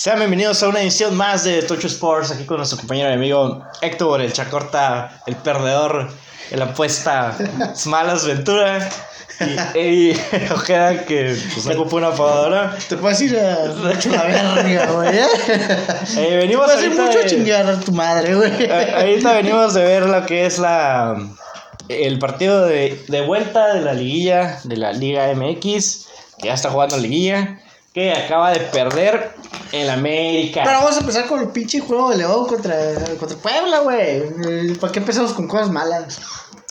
Sean bienvenidos a una edición más de Tocho Sports, aquí con nuestro compañero y amigo Héctor, el Chacorta, el perdedor, el apuesta Malas Ventura. Y, y Ojeda, que pues ocupa una apadora. Te puedes ir a la verga, güey. ¿eh? Eh, venimos Te puedes ir mucho a chingar a tu madre, güey. Ahorita venimos de ver lo que es la el partido de, de vuelta de la liguilla de la Liga MX, que ya está jugando liguilla, que acaba de perder el América. Pero vamos a empezar con el pinche juego de León contra, contra Puebla, güey. Eh, ¿Para qué empezamos con cosas malas?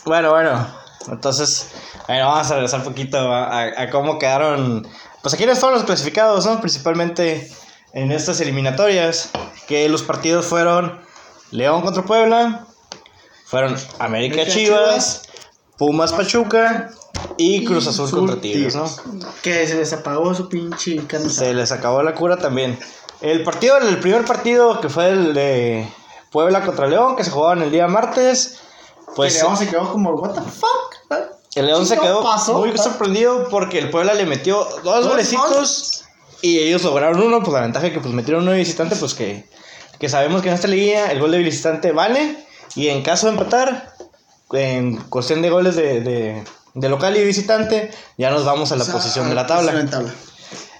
Bueno, bueno, entonces, bueno, vamos a regresar un poquito a, a- a cómo quedaron, pues a quiénes fueron los clasificados, ¿no? Principalmente en estas eliminatorias, que los partidos fueron León contra Puebla, fueron América América, Chivas, Pumas Pachuca y Cruz Azul contra Tigres, ¿no? Que se les apagó su pinche cansa. Se les acabó la cura también. El partido, el primer partido que fue el de Puebla contra León, que se jugaba en el día martes, pues... León se quedó como, what the fuck? El León se ¿Qué quedó pasó? muy sorprendido porque el Puebla le metió dos Dos golecitos y ellos lograron uno, pues la ventaja que pues metieron uno de visitante, pues que, que sabemos que en esta liguilla el gol de visitante vale y en caso de empatar, en cuestión de goles de, de, de local y visitante, ya nos vamos a la O sea, posición de a la tabla. de.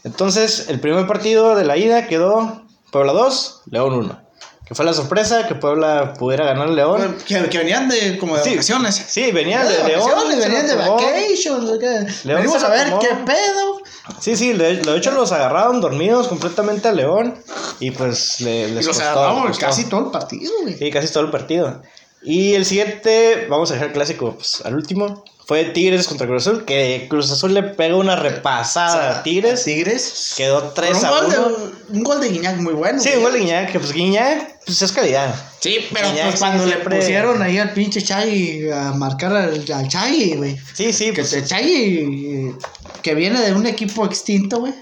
Entonces, el primer partido de la ida quedó Puebla 2, León 1. Que fue la sorpresa que Puebla pudiera ganar León. Que, que venían de como de Sí, vacaciones. Sí, venían de, León. vacaciones, se venían de vacations. León Venimos a ver tomó. qué pedo. Sí, sí, de, de hecho los agarraron dormidos completamente a León y pues le, les Y los costó, agarramos costó. casi todo el partido, güey. Sí, casi todo el partido. Y el siguiente, vamos a dejar el clásico pues, al último, fue Tigres contra Cruz Azul, que Cruz Azul le pegó una repasada a Tigres, Tigres. quedó 3 un, a gol 1. de, un gol de Guiñac muy bueno. Sí, güey. un gol de Guiñac, que pues Guiñac pues, es calidad. Sí, pero Guiñac pues sí cuando le siempre- pusieron ahí al pinche Chagui a marcar al, al Chagui, güey. Sí, sí, Que pues el eh, que viene de un equipo extinto, güey.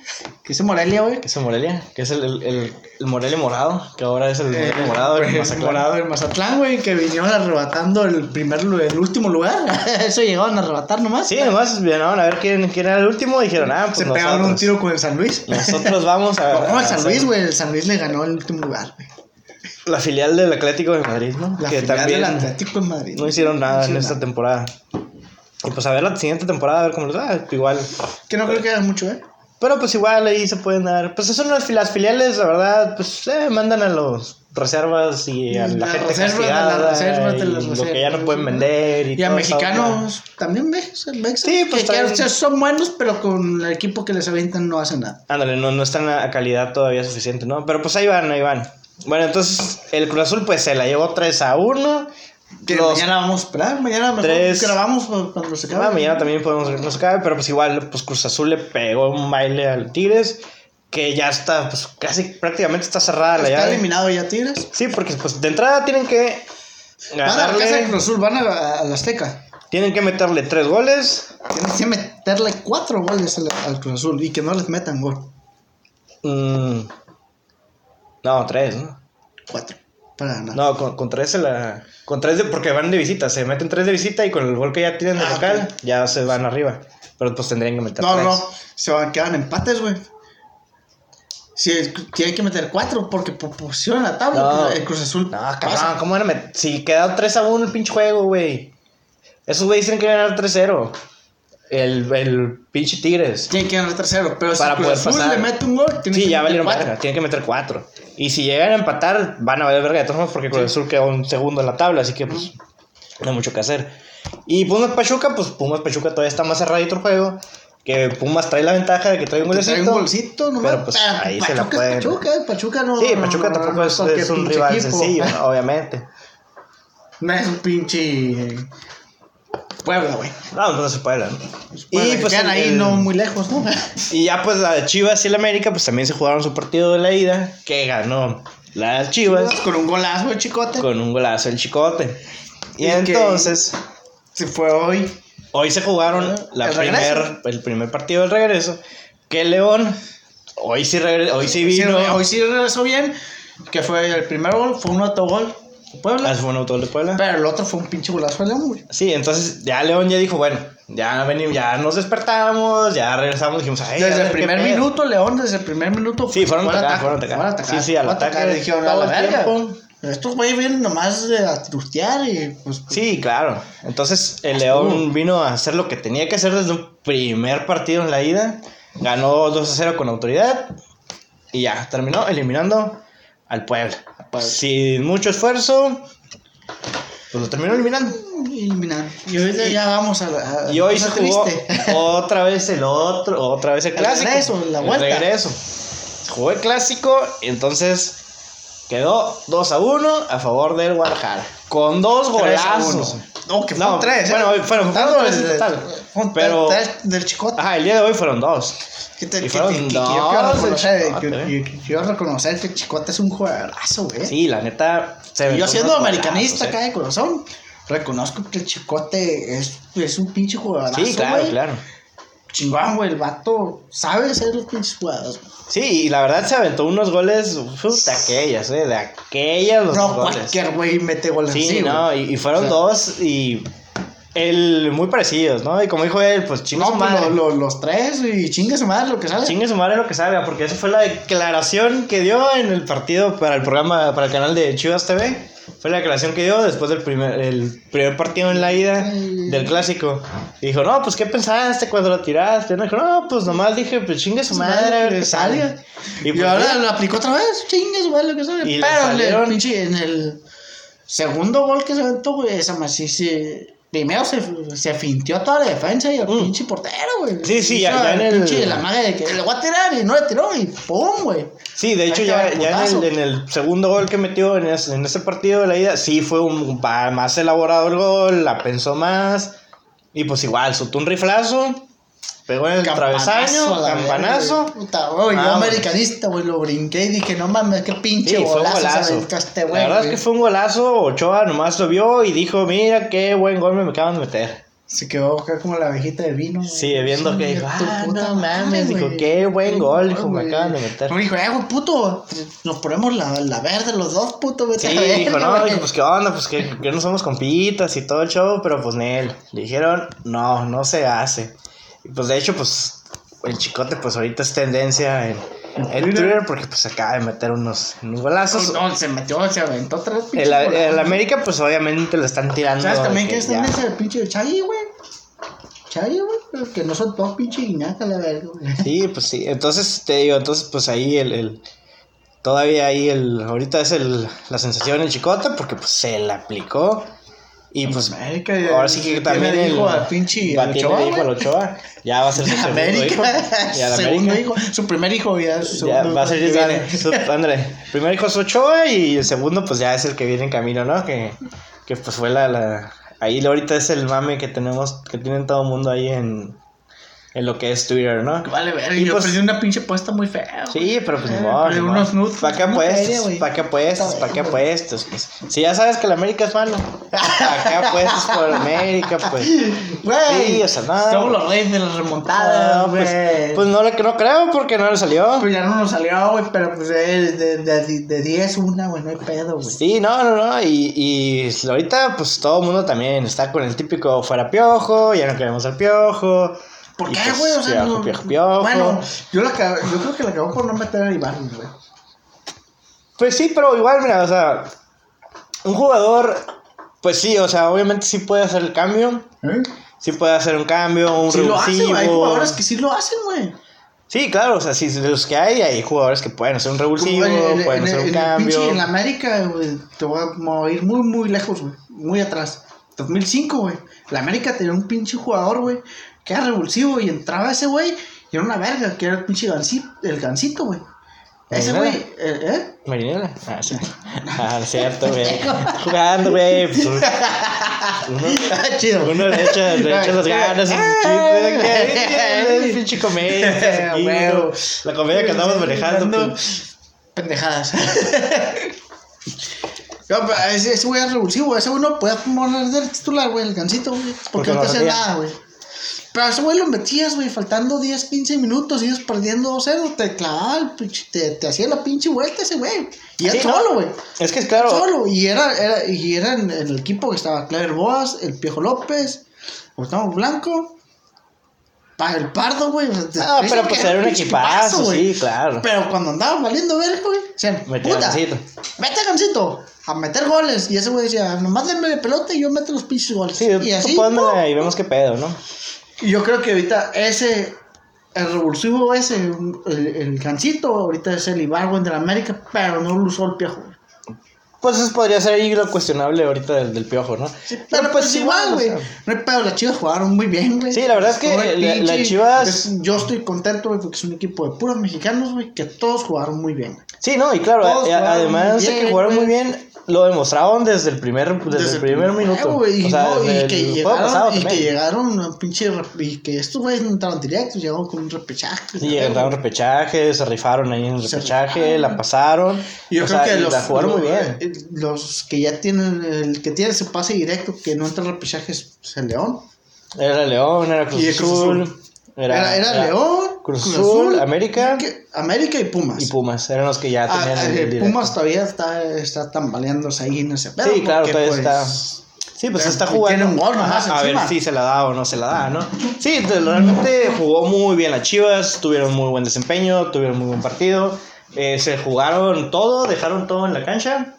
Que es Morelia, güey. que es el Morelia, que es el, el, el, el Morelia morado, que ahora es el Eh, Morelia morado, el güey, Mazatlán. morado en Mazatlán, güey, que vinieron arrebatando el primer el último lugar. Eso llegaron a arrebatar nomás. Sí, nomás vinieron a ver quién, quién era el último y dijeron, ah, pues Se pegaron un tiro con el San Luis. Nosotros vamos a. No, el San Luis, güey. El San Luis le ganó el último lugar, güey. La filial del Atlético de Madrid, ¿no? La que también del Atlético de Madrid. no hicieron nada No en esta nada. temporada. Y pues a ver la siguiente temporada, a ver cómo les va. Igual. Que no creo que haga mucho, ¿eh? Pero pues igual ahí se pueden dar. Pues son las, las filiales, la verdad, pues eh, mandan a los reservas y a la Las gente reservas de castigada las reservas de y lo que ya no reservas, pueden vender y, Y a mexicanos también ves, ves Sí, pues, que, traen- son buenos, pero con el equipo que les avientan no hacen nada. Ándale, no, no están a calidad todavía suficiente, ¿no? Pero pues ahí van, ahí van. Bueno, entonces el Cruz Azul pues se la llevó 3 a 1. Que Los- mañana vamos a esperar, mañana mejor Tres- grabamos cuando se acabe. Mañana también podemos ver que nos cabe, pero pues igual, pues Cruz Azul le pegó un baile al Tigres, que ya está, pues casi prácticamente está cerrada la Está llave. eliminado ya Tigres. Sí, porque pues de entrada tienen que Van a la ganarle, Cruz Azul, van a, a la Azteca. tienen que meterle tres goles. Tienen que meterle cuatro goles al, al Cruz Azul y que no les metan gol. Mm, no, tres, ¿no? Cuatro. Para ganar. No, con, con tres se la. Con tres de, porque van de visita, se meten tres de visita y con el gol que ya tienen de Ah, local, ya se van arriba. Pero pues tendrían que meter No, tres. no, se van, quedan empates, güey. Sí, tienen que meter cuatro porque en la tabla. No. pues, el Cruz Azul. No, cabrón, ¿cómo van a? Si queda 3 a 1 el pinche juego, güey. Esos güeyes tienen que ganar 3-0. El, el pinche Tigres. Tienen que ganar tercero. Pero Para si poder pasar. le mete un gol, tiene Sí, que ya meter valieron cuatro. verga. Tienen que meter 4. Y si llegan a empatar, van a valer verga de todas formas porque Cruz Azul quedó un segundo en la tabla. Así que, pues, no hay mucho que hacer. Y Pumas Pachuca, pues Pumas Pachuca todavía está más cerradito el juego. Que Pumas trae la ventaja de que trae un Que trae golecito. un golcito, nomás. Pero, pues, ahí se la pueden. Pachuca, eh, Pachuca no. Sí, Pachuca no, tampoco no es, un rival equipo. sencillo, ¿no? obviamente. No es un pinche. Puebla, güey. No, no se puede. ¿no? Y pues quedan el- ahí no muy lejos, ¿no? Y ya pues la Chivas y el América pues también se jugaron su partido de la ida, que ganó las Chivas Con un golazo, el chicote. con un golazo el Chicote. Y, entonces, Se fue hoy. hoy se jugaron la ¿El primer, el primer partido del regreso, que León hoy sí regre- hoy sí Sí, vino. hoy sí regresó bien. Que fue el primer gol, fue un autogol. Puebla. Ah, fue un autogol de Puebla. Pero el otro fue un pinche golazo de León, güey. Sí, entonces ya León ya dijo, bueno, ya venimos, ya nos despertamos, ya regresamos, dijimos, ay, Desde el primer pedo". minuto, León, desde el primer minuto. Sí, fueron a atacar, fueron a atacar. fueron a atacar, Sí, sí, al ataque Dijeron, a la verga. Estos güeyes vienen nomás a trustear y pues. Sí, claro. Entonces el León vino a hacer lo que tenía que hacer desde un primer partido en la ida. Ganó 2 a 0 con autoridad. Y ya, terminó eliminando al Puebla. Sin mucho esfuerzo, pues lo terminó eliminando. Eliminando. Y ahorita ya vamos a la. a Y hoy se jugó triste. otra vez el otro, otra vez el El clásico. regreso, la El vuelta. regreso. Se jugó el clásico, entonces quedó 2 a 1 a favor del Guadalajara. Con dos Tres golazos. No, que No, fueron tres. ¿eh? bueno, fueron- Contando fueron tres en el- total. fueron Pero- tres del chicote. Ajá, el día de hoy fueron dos. Que te- y que- fueron que- que dos yo quiero reconocer, Chicote, yo- ¿eh? yo- yo quiero reconocer que Chicote es un jugadorazo, güey. Sí, la neta. se Y yo siendo americanista golazos, acá de corazón, reconozco que el Chicote es, es un pinche ¿eh? jugadorazo, Sí, claro, claro. Chingón, güey, el vato sabe hacer los pinches jugadas. Sí, y la verdad se aventó unos goles uf, de aquellas, ¿eh? De aquellas los No, goles. cualquier güey mete goles Sí, así, no, y, y fueron O sea, dos y. El, muy parecidos, ¿no? Y como dijo él, pues chingue No, su pues madre. lo- lo- los tres y chingue su madre lo que sale. Chingue su madre lo que salga, porque esa fue la declaración que dio en el partido para el programa, para el canal de Chivas TV. Fue la declaración que dio después del primer, el primer partido en la ida del clásico. Y dijo, no, pues ¿qué pensaste cuando lo tiraste? No, dijo, no, pues nomás dije, pues chingue su madre, qué salga. Y, pues, ahora lo aplicó otra vez, chingue su madre lo que le Pero en salieron- en el segundo gol que se aventó, güey, esa más sí se. Primero se, se fintió toda la defensa y el Mm. pinche portero, güey. Sí, sí, ya- ya en el- pinche la magia de que le voy a tirar y no le tiró y pum, güey. Sí, de hecho ya, ya en, el, en el segundo gol que metió en ese, en ese partido de la ida, sí fue un más elaborado el gol, la pensó más. Y pues igual, soltó un riflazo, pegó en el travesaño, campanazo. verga, güey. Puta, güey, yo Ah, americanista, güey, lo brinqué y dije, no mames, qué Sí, pinche fue un golazo, golazo. este La güey. verdad es que fue un golazo. Ochoa nomás lo vio y dijo: Mira qué buen gol me acaban de meter. Se quedó acá como la abejita de vino. Sí, viendo que dijo: tu Ah, puta no mames. Dijo. Qué buen gol, dijo, me acaban de meter. No, dijo, eh, güey, puto, nos ponemos la, la verde los dos, puto, vete Sí, a verga, dijo, no, güey". dijo, pues qué onda, pues que, que no somos compitas y todo el show, pero pues Nel. Le dijeron, no, no se hace. Y pues de hecho, pues el chicote, pues ahorita es tendencia en, en Twitter porque pues acaba de meter unos, unos golazos. No, se metió, se aventó tres pinches El, el. América, pues obviamente le están tirando. ¿Sabes también que es tendencia el pinche Chagui, güey? Chagui, güey, que no son todos pinche guiñaca, la verga, güey. Sí, pues sí. Entonces, te digo, entonces, pues ahí el. el todavía ahí el. Ahorita es el, la sensación el chicote porque pues se la aplicó. Y pues. América, ahora sí que también el. hijo al pinche va- al Ochoa, al. Ochoa. Ya va a ser su segundo América, hijo. Ya de segundo América. hijo, su primer hijo ya, su Ya va a ser ándale. Primer hijo es Ochoa y el segundo, pues ya es el que viene en camino, ¿no? Que, que pues fue la, la. Ahí ahorita es el mame que tenemos, que tienen todo el mundo ahí en. En lo que es Twitter, ¿no? Vale, verga, Y yo pues- perdí una pinche apuesta muy fea. güey. Sí, pero pues Eh, ni unos nudes, ¿Para qué apuestas? ¿Para qué apuestas? ¿Para qué apuestas? Pues, si ya sabes que la América es malo, ¿para qué apuestas por América? Pues, Güey, Sí, o sea, no. Somos los reyes de las remontadas, no, güey. pues, pues no, no creo porque no le salió. Pues ya no nos salió, güey, pero pues eh, de, de, de 10 una, güey, no hay pedo, güey. Sí, no, no, no. Y, y ahorita, pues todo el mundo también está con el típico fuera piojo, ya no queremos al piojo. ¿Por qué, pues, güey? O sea, piojo, piojo, piojo. Bueno, yo, la yo creo que la acabó por no meter a Iván, güey. Pues sí, pero igual, mira, o sea, un jugador, pues sí, o sea, obviamente sí puede hacer el cambio. ¿Eh? Sí puede hacer un cambio, un Sí lo hacen, revulsivo. güey. Hay jugadores que sí lo hacen, güey. Sí, claro, o sea, sí, de los que hay, hay jugadores que pueden hacer un revulsivo, en- en- pueden en- hacer un el cambio. pinche- en la América, güey, te voy a mover muy, muy lejos, güey. Muy atrás. 2005, güey. La América tenía un pinche jugador, güey, que era revulsivo y entraba ese güey y era una verga, que era el pinche gancito, el gancito, güey. Ese Marinela. güey, eh, ¿eh? Marinela. Ah, sí. Ah, cierto, güey. Jugando, güey. Pues, uno, Chido. uno le echa, le echa las ganas. Chiste, el pinche comedia. La comedia que andamos manejando. pues. Pendejadas. No, ese, ese güey es revulsivo, ese güey no puede poner de titular, güey, el gancito, güey. Porque Porque no te hace nada, güey. Pero a ese güey lo metías, güey, faltando 10, 15 minutos, ibas perdiendo 2-0, te clavaba, te, te hacía la pinche vuelta ese güey. Y él Sí, solo, güey. Es que es claro. Solo. Y era, era, y era en, en el equipo que estaba Claver Boas, el Piejo López, Gustavo Blanco, el Pardo, güey. Ah, pero pues era un equipazo, güey. sí, claro. Pero cuando andaban valiendo verga, güey, Metía puta, gancito. mete gancito, a meter goles. Y ese güey decía, nomás denme de pelota y yo meto los pinches goles. Sí, y así, y vemos qué pedo, ¿no? Y yo creo que ahorita ese, el revulsivo ese, el, el ahorita es el Ibargüen de la América, pero no lo usó el piojo. Pues eso podría ser ahí lo cuestionable ahorita del, del piojo, ¿no? Pero pues igual, o güey. sea, No hay pedo, las chivas jugaron muy bien, güey. Sí, la verdad es que la- las Chivas- es- yo estoy contento, güey, porque es un equipo de puros mexicanos, güey, que todos jugaron muy bien. Sí, no, y claro, a- además muy de que bien, jugaron muy bien, lo demostraron desde el primer, desde, el primer minuto. y, o sea, no, y desde que llegaron, y que llegaron a pinche y que estos güeyes no entraron directos, llegaron con un repechaje. Sí, entraron repechaje, se rifaron ahí en el Se repechaje, rifaron. la pasaron. Yo o creo sea, que y los, la jugaron muy los- bien. eh, los que ya tienen, el que tiene ese pase directo, que no entra en repechaje es el León. Era León, era Cruz Cruz Azul. Azul. Era, era, León, Cruz Azul, América que- América y Pumas. y Pumas. Eran los que ya Ah, tenían el eh, directo. Pumas todavía está, está tambaleándose ahí en ese pedo. Sí, claro, todavía pues, está. Sí, pues está tiene jugando. un gol nomás a ver si se la da o no se la da, ¿no? Sí, realmente jugó muy bien las Chivas, tuvieron muy buen desempeño, tuvieron muy buen partido. eh, se jugaron todo, dejaron todo en la cancha.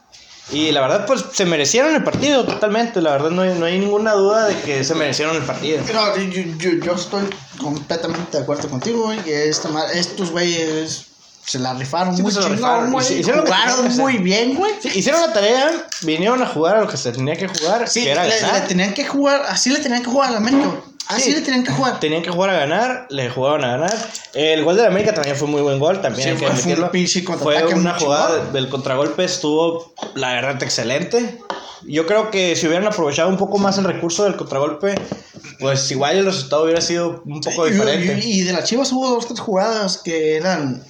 Y la verdad, pues se merecieron el partido totalmente. La verdad, no hay, no hay ninguna duda de que se merecieron el partido. No, yo, yo, yo estoy completamente de acuerdo contigo. Que esta estos güeyes se la rifaron Sí, muy pues, chingón, güey. Jugaron muy bien, güey. Sí, hicieron la tarea, vinieron a jugar a lo que se tenía que jugar, Sí, que era le, ganar. le tenían que jugar, así le tenían que jugar a la América. Así Sí. le tenían que jugar. Tenían que jugar a ganar, le jugaron a ganar. El gol de la América también fue muy buen gol, también Sí, hay que fue- un una jugada del contragolpe, estuvo la verdad excelente. Yo creo que si hubieran aprovechado un poco más el recurso del contragolpe, pues igual el resultado hubiera sido un poco diferente. Y, y de las Chivas hubo dos, tres jugadas que eran.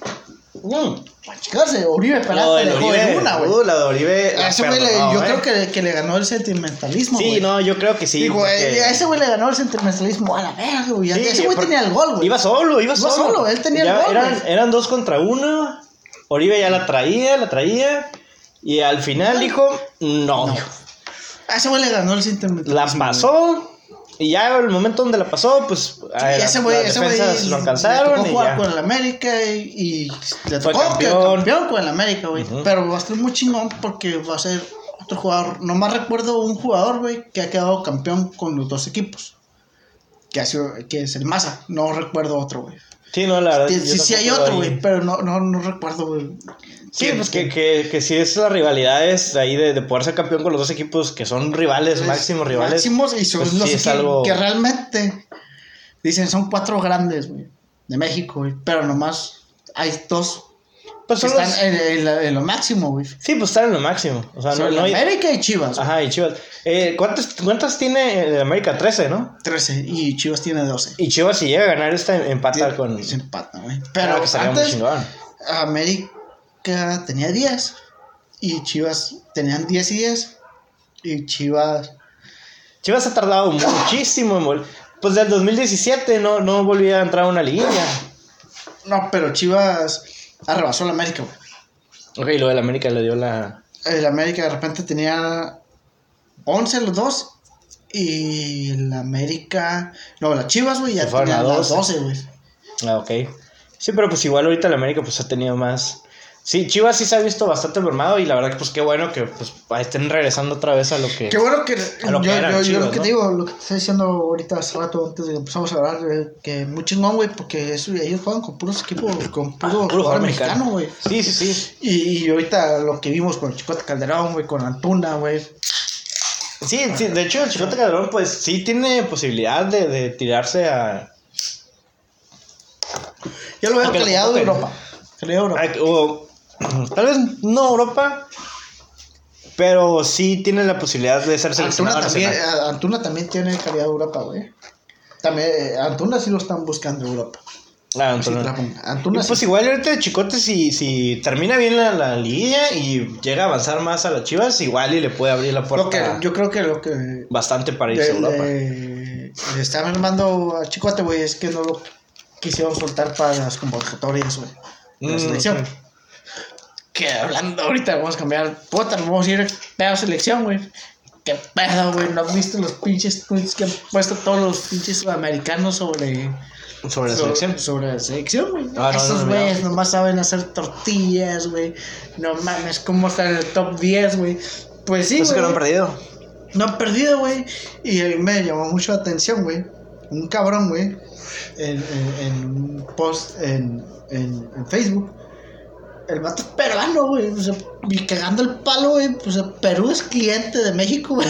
Chingarse. Oribe Peralta de le dejó en Oribe, una, güey. uh, la de Oribe. la A ese güey le- yo eh. creo que, que le ganó el sentimentalismo. Sí, no, yo creo que sí. Digo, porque- eh, a ese güey le ganó el sentimentalismo a la verga, güey. Sí, ese güey tenía el gol, güey. Iba solo, iba, Iba solo. solo, él tenía el gol, eran dos contra uno. Oribe ya la traía, la traía. Y al final dijo, no. No. A ese güey le ganó el sentimentalismo. La pasó. Y ya el momento donde la pasó, pues a- ese güey, ese güey defensas lo le alcanzaron. tocó Y jugar ya. con el América y, y le tocó campeón. campeón. campeón con el América, güey. Pero va a estar muy chingón porque va a ser otro jugador. Nomás recuerdo un jugador, güey, que ha quedado campeón con los dos equipos. Que, ha sido, que es el Maza. No recuerdo otro, güey. Sí, no, la verdad. Sí, sí, sí hay otro, güey, pero no, no, no recuerdo, güey. Sí, ¿Quién? pues que, que, que sí es la rivalidad es ahí de, de poder ser campeón con los dos equipos que son rivales, Es máximos rivales. Máximos y son pues los sí que, algo- que realmente dicen son cuatro grandes, güey, de México, güey. Pero nomás hay dos Pues son están los- en, en la- en lo máximo, güey. Sí, pues están en lo máximo. O sea, no, hay. América y Chivas. güey. Ajá, y Chivas. Eh, ¿cuántas, ¿Cuántas tiene el América? 13, ¿no? 13 y Chivas tiene 12. Y Chivas, si llega a ganar esta, empata con. Se empatan, güey. Claro Pero antes. América tenía 10 y Chivas tenían 10 y 10 y Chivas Chivas ha tardado muchísimo en vol- Pues del 2017 no, no volvía a entrar a una liguilla. no, pero Chivas arrebasó la América, güey. Ok, lo del América le dio la. El América de repente tenía 11 los dos. Y el América. No, las Chivas, güey, ya Se fueron a tenían las 12. 12, güey. Ah, ok. Sí, pero pues igual ahorita el América pues ha tenido más. Sí, Chivas sí se ha visto bastante mermado y la verdad que pues qué bueno que pues estén regresando otra vez a lo que. Qué bueno que. Lo que yo, eran yo- lo que digo, lo que te estoy diciendo ahorita hace rato, antes de que empezamos a hablar, eh, que muy chingón, güey, porque eso, ellos juegan con puros equipos, con puro, Ah, puro jugador mexicano, güey. Sí, sí, sí. Y, y ahorita lo que vimos con Chicote Calderón, güey, con Antuna, güey. Sí, sí, de hecho el Chicote Calderón pues sí tiene posibilidad de, de tirarse a. Yo lo veo calidad de. Europa. Calidad de Europa. a- o, tal vez no Europa, pero sí tiene la posibilidad de ser Antuna seleccionado también, eh, Antuna también tiene calidad de Europa, güey. También, eh, Antuna sí lo están buscando en Europa. Ah, Antuna. Y pues sí. igual ahorita el Chicote si, si termina bien la, la liguilla y llega a avanzar más a las Chivas, igual y le puede abrir la puerta que, yo creo que lo que bastante para irse a Europa. le- le estaban armando a Chicote, güey, es que no lo quisieron soltar para las convocatorias, güey. de La Mm, selección. Que hablando ahorita, vamos a cambiar. Puta, vamos a ir pedo selección, güey. Qué pedo, güey. ¿No has visto los pinches tweets que han puesto todos los pinches sudamericanos sobre. Sobre la selección. Sobre la selección, güey. Ah, no, Esos no, no, güeyes no. nomás saben hacer tortillas, güey. No mames, ¿cómo está en el top 10, güey? Pues sí, Eso que no han perdido. No han perdido, güey. Y a mí me llamó mucho la atención, güey. Un cabrón, güey. En, en, post en, en, en Facebook. El vato es peruano, güey. O sea, y cagando el palo, güey. Sea, Perú es cliente de México, güey.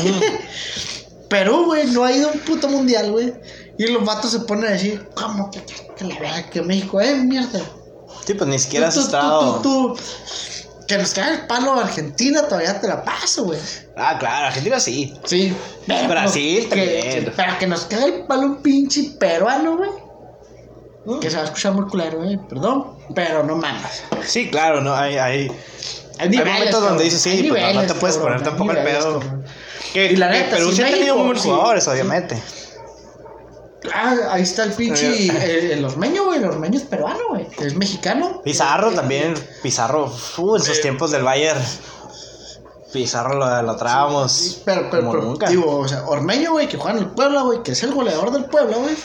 Perú, güey, no ha ido a un puto mundial, güey. Y los vatos se ponen a decir, ¿cómo que, que la verdad que México, eh, mierda? Sí, pues ni siquiera has Tú, estado. tú, tú, tú. Que nos cae el palo a Argentina, todavía te la paso, güey. Ah, claro, Argentina sí. Sí. Pero Brasil que, también. Pero que nos cae el palo un pinche peruano, güey. Que se va a escuchar muy claro, güey. Perdón. Pero no mames. Sí, claro, no, hay, hay, Hay, momentos donde dices, sí, pues, no- te puedes cabrón, poner tampoco el pedo. cabrón. Que, Y la neta, Perú sí, ha tenido buenos jugadores, sí. obviamente. Ah, ahí está el pinche. El, el ormeño, güey. El ormeño es peruano, güey. Es mexicano. Pizarro Eh, también, Pizarro, uh, en sus tiempos del Bayern. Pizarro lo, lo traábamos Pero, pero, pero, nunca. digo, o sea, Ormeño, güey, que juega en el Puebla, güey, que es el goleador del Puebla, güey.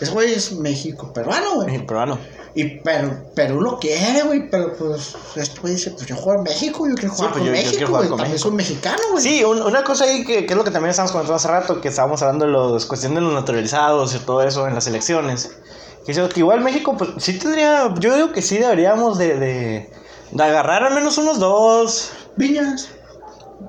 Ese güey es México peruano, güey. Sí, peruano. Y pero, Perú lo quiere, güey, pero pues este güey dice, pues yo juego en México, yo quiero Sí, jugar pues con yo- yo México, quiero jugar güey, con también México. soy mexicano, güey. Sí, un- una cosa ahí que, que es lo que también estábamos comentando hace rato, que estábamos hablando de los cuestión de los naturalizados y todo eso en las elecciones. Que, yo- que igual México, pues sí tendría, yo digo que sí deberíamos de, de, de agarrar al menos unos dos, Viñas.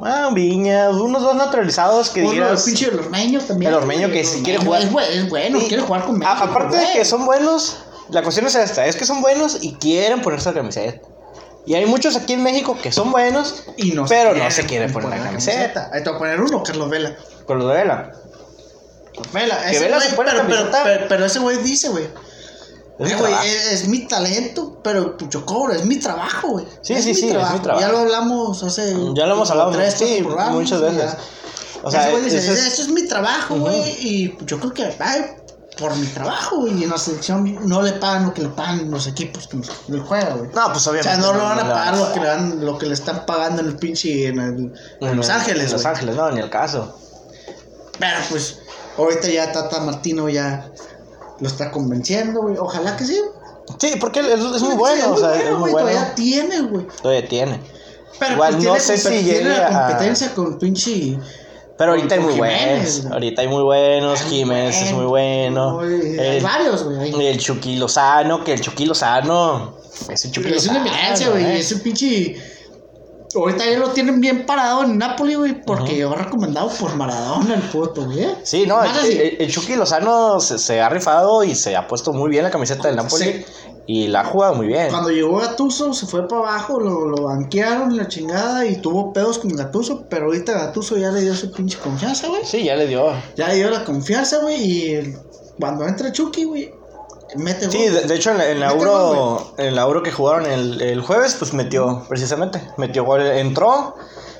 Ah, viñas, unos dos naturalizados que Uno, el dijeras... pinche el ormeño también. El ormeño que el quiere jugar. Es, bueno, quiere jugar con México. aparte de que son buenos, la cuestión es esta, es que son buenos y quieren ponerse la camiseta. Y hay muchos aquí en México que son buenos, Y no pero quieren no se quieren poner la camiseta. Ahí te voy a poner uno, Carlos Vela. de Vela. Vela, ese Vela güey, se pone pero, pero, camiseta. pero, pero ese güey dice, güey. Es güey, trabajo. es, es mi talento, pero yo cobro, es mi trabajo, güey. Sí, sí, sí, es mi trabajo. Ya lo hablamos hace. Ya lo hemos hablado, tres, sí, programas, muchas y veces. ya. O sea, dice, es- esto es mi trabajo, güey. Ujú. Y pues, yo creo que, ay, por mi trabajo, güey. Y en la selección no le pagan lo que le pagan los equipos que él juega, güey. No, pues O obviamente. sea, no le van a le pagar lo que le, dan, lo que le están pagando en el pinche. En, el- en Los Ángeles, En Los. Ángeles, no, ni el caso. Pero pues, ahorita ya Tata Martino ya lo está convenciendo, güey. Ojalá que sí. Sí, porque es, es muy Sí, bueno, o sea, es muy bueno. Todavía tiene, güey. Todavía tiene. Pero Igual pues, no sé si llegue la a- competencia con pinche. Pero ahorita hay muy Jiménez, buenos. Ahorita hay muy buenos. Jiménez es muy bueno. Hay varios, güey. el Chucky Lozano, que el Chucky Lozano. Ese Chucky Es una Lozano. eminencia, güey. ¿eh? Es un pinche. Ahorita ya lo tienen bien parado en Napoli, güey, porque llegó recomendado por Maradona el puto, güey. Sí, no, el, el- el Chucky Lozano se, se ha rifado y se ha puesto muy bien la camiseta del Napoli. Sí. Y la ha jugado muy bien. Cuando llegó Gatuso, se fue para abajo, lo, lo banquearon la chingada y tuvo pedos con Gatuso, pero ahorita Gatuso ya le dio su pinche confianza, güey. Sí, ya le dio. Ya le dio la confianza, güey, y cuando entra Chucky, güey, mete Sí, gol. de, de hecho en la, en la Euro, en la Euro que jugaron el, el jueves, pues metió, precisamente, metió gol, entró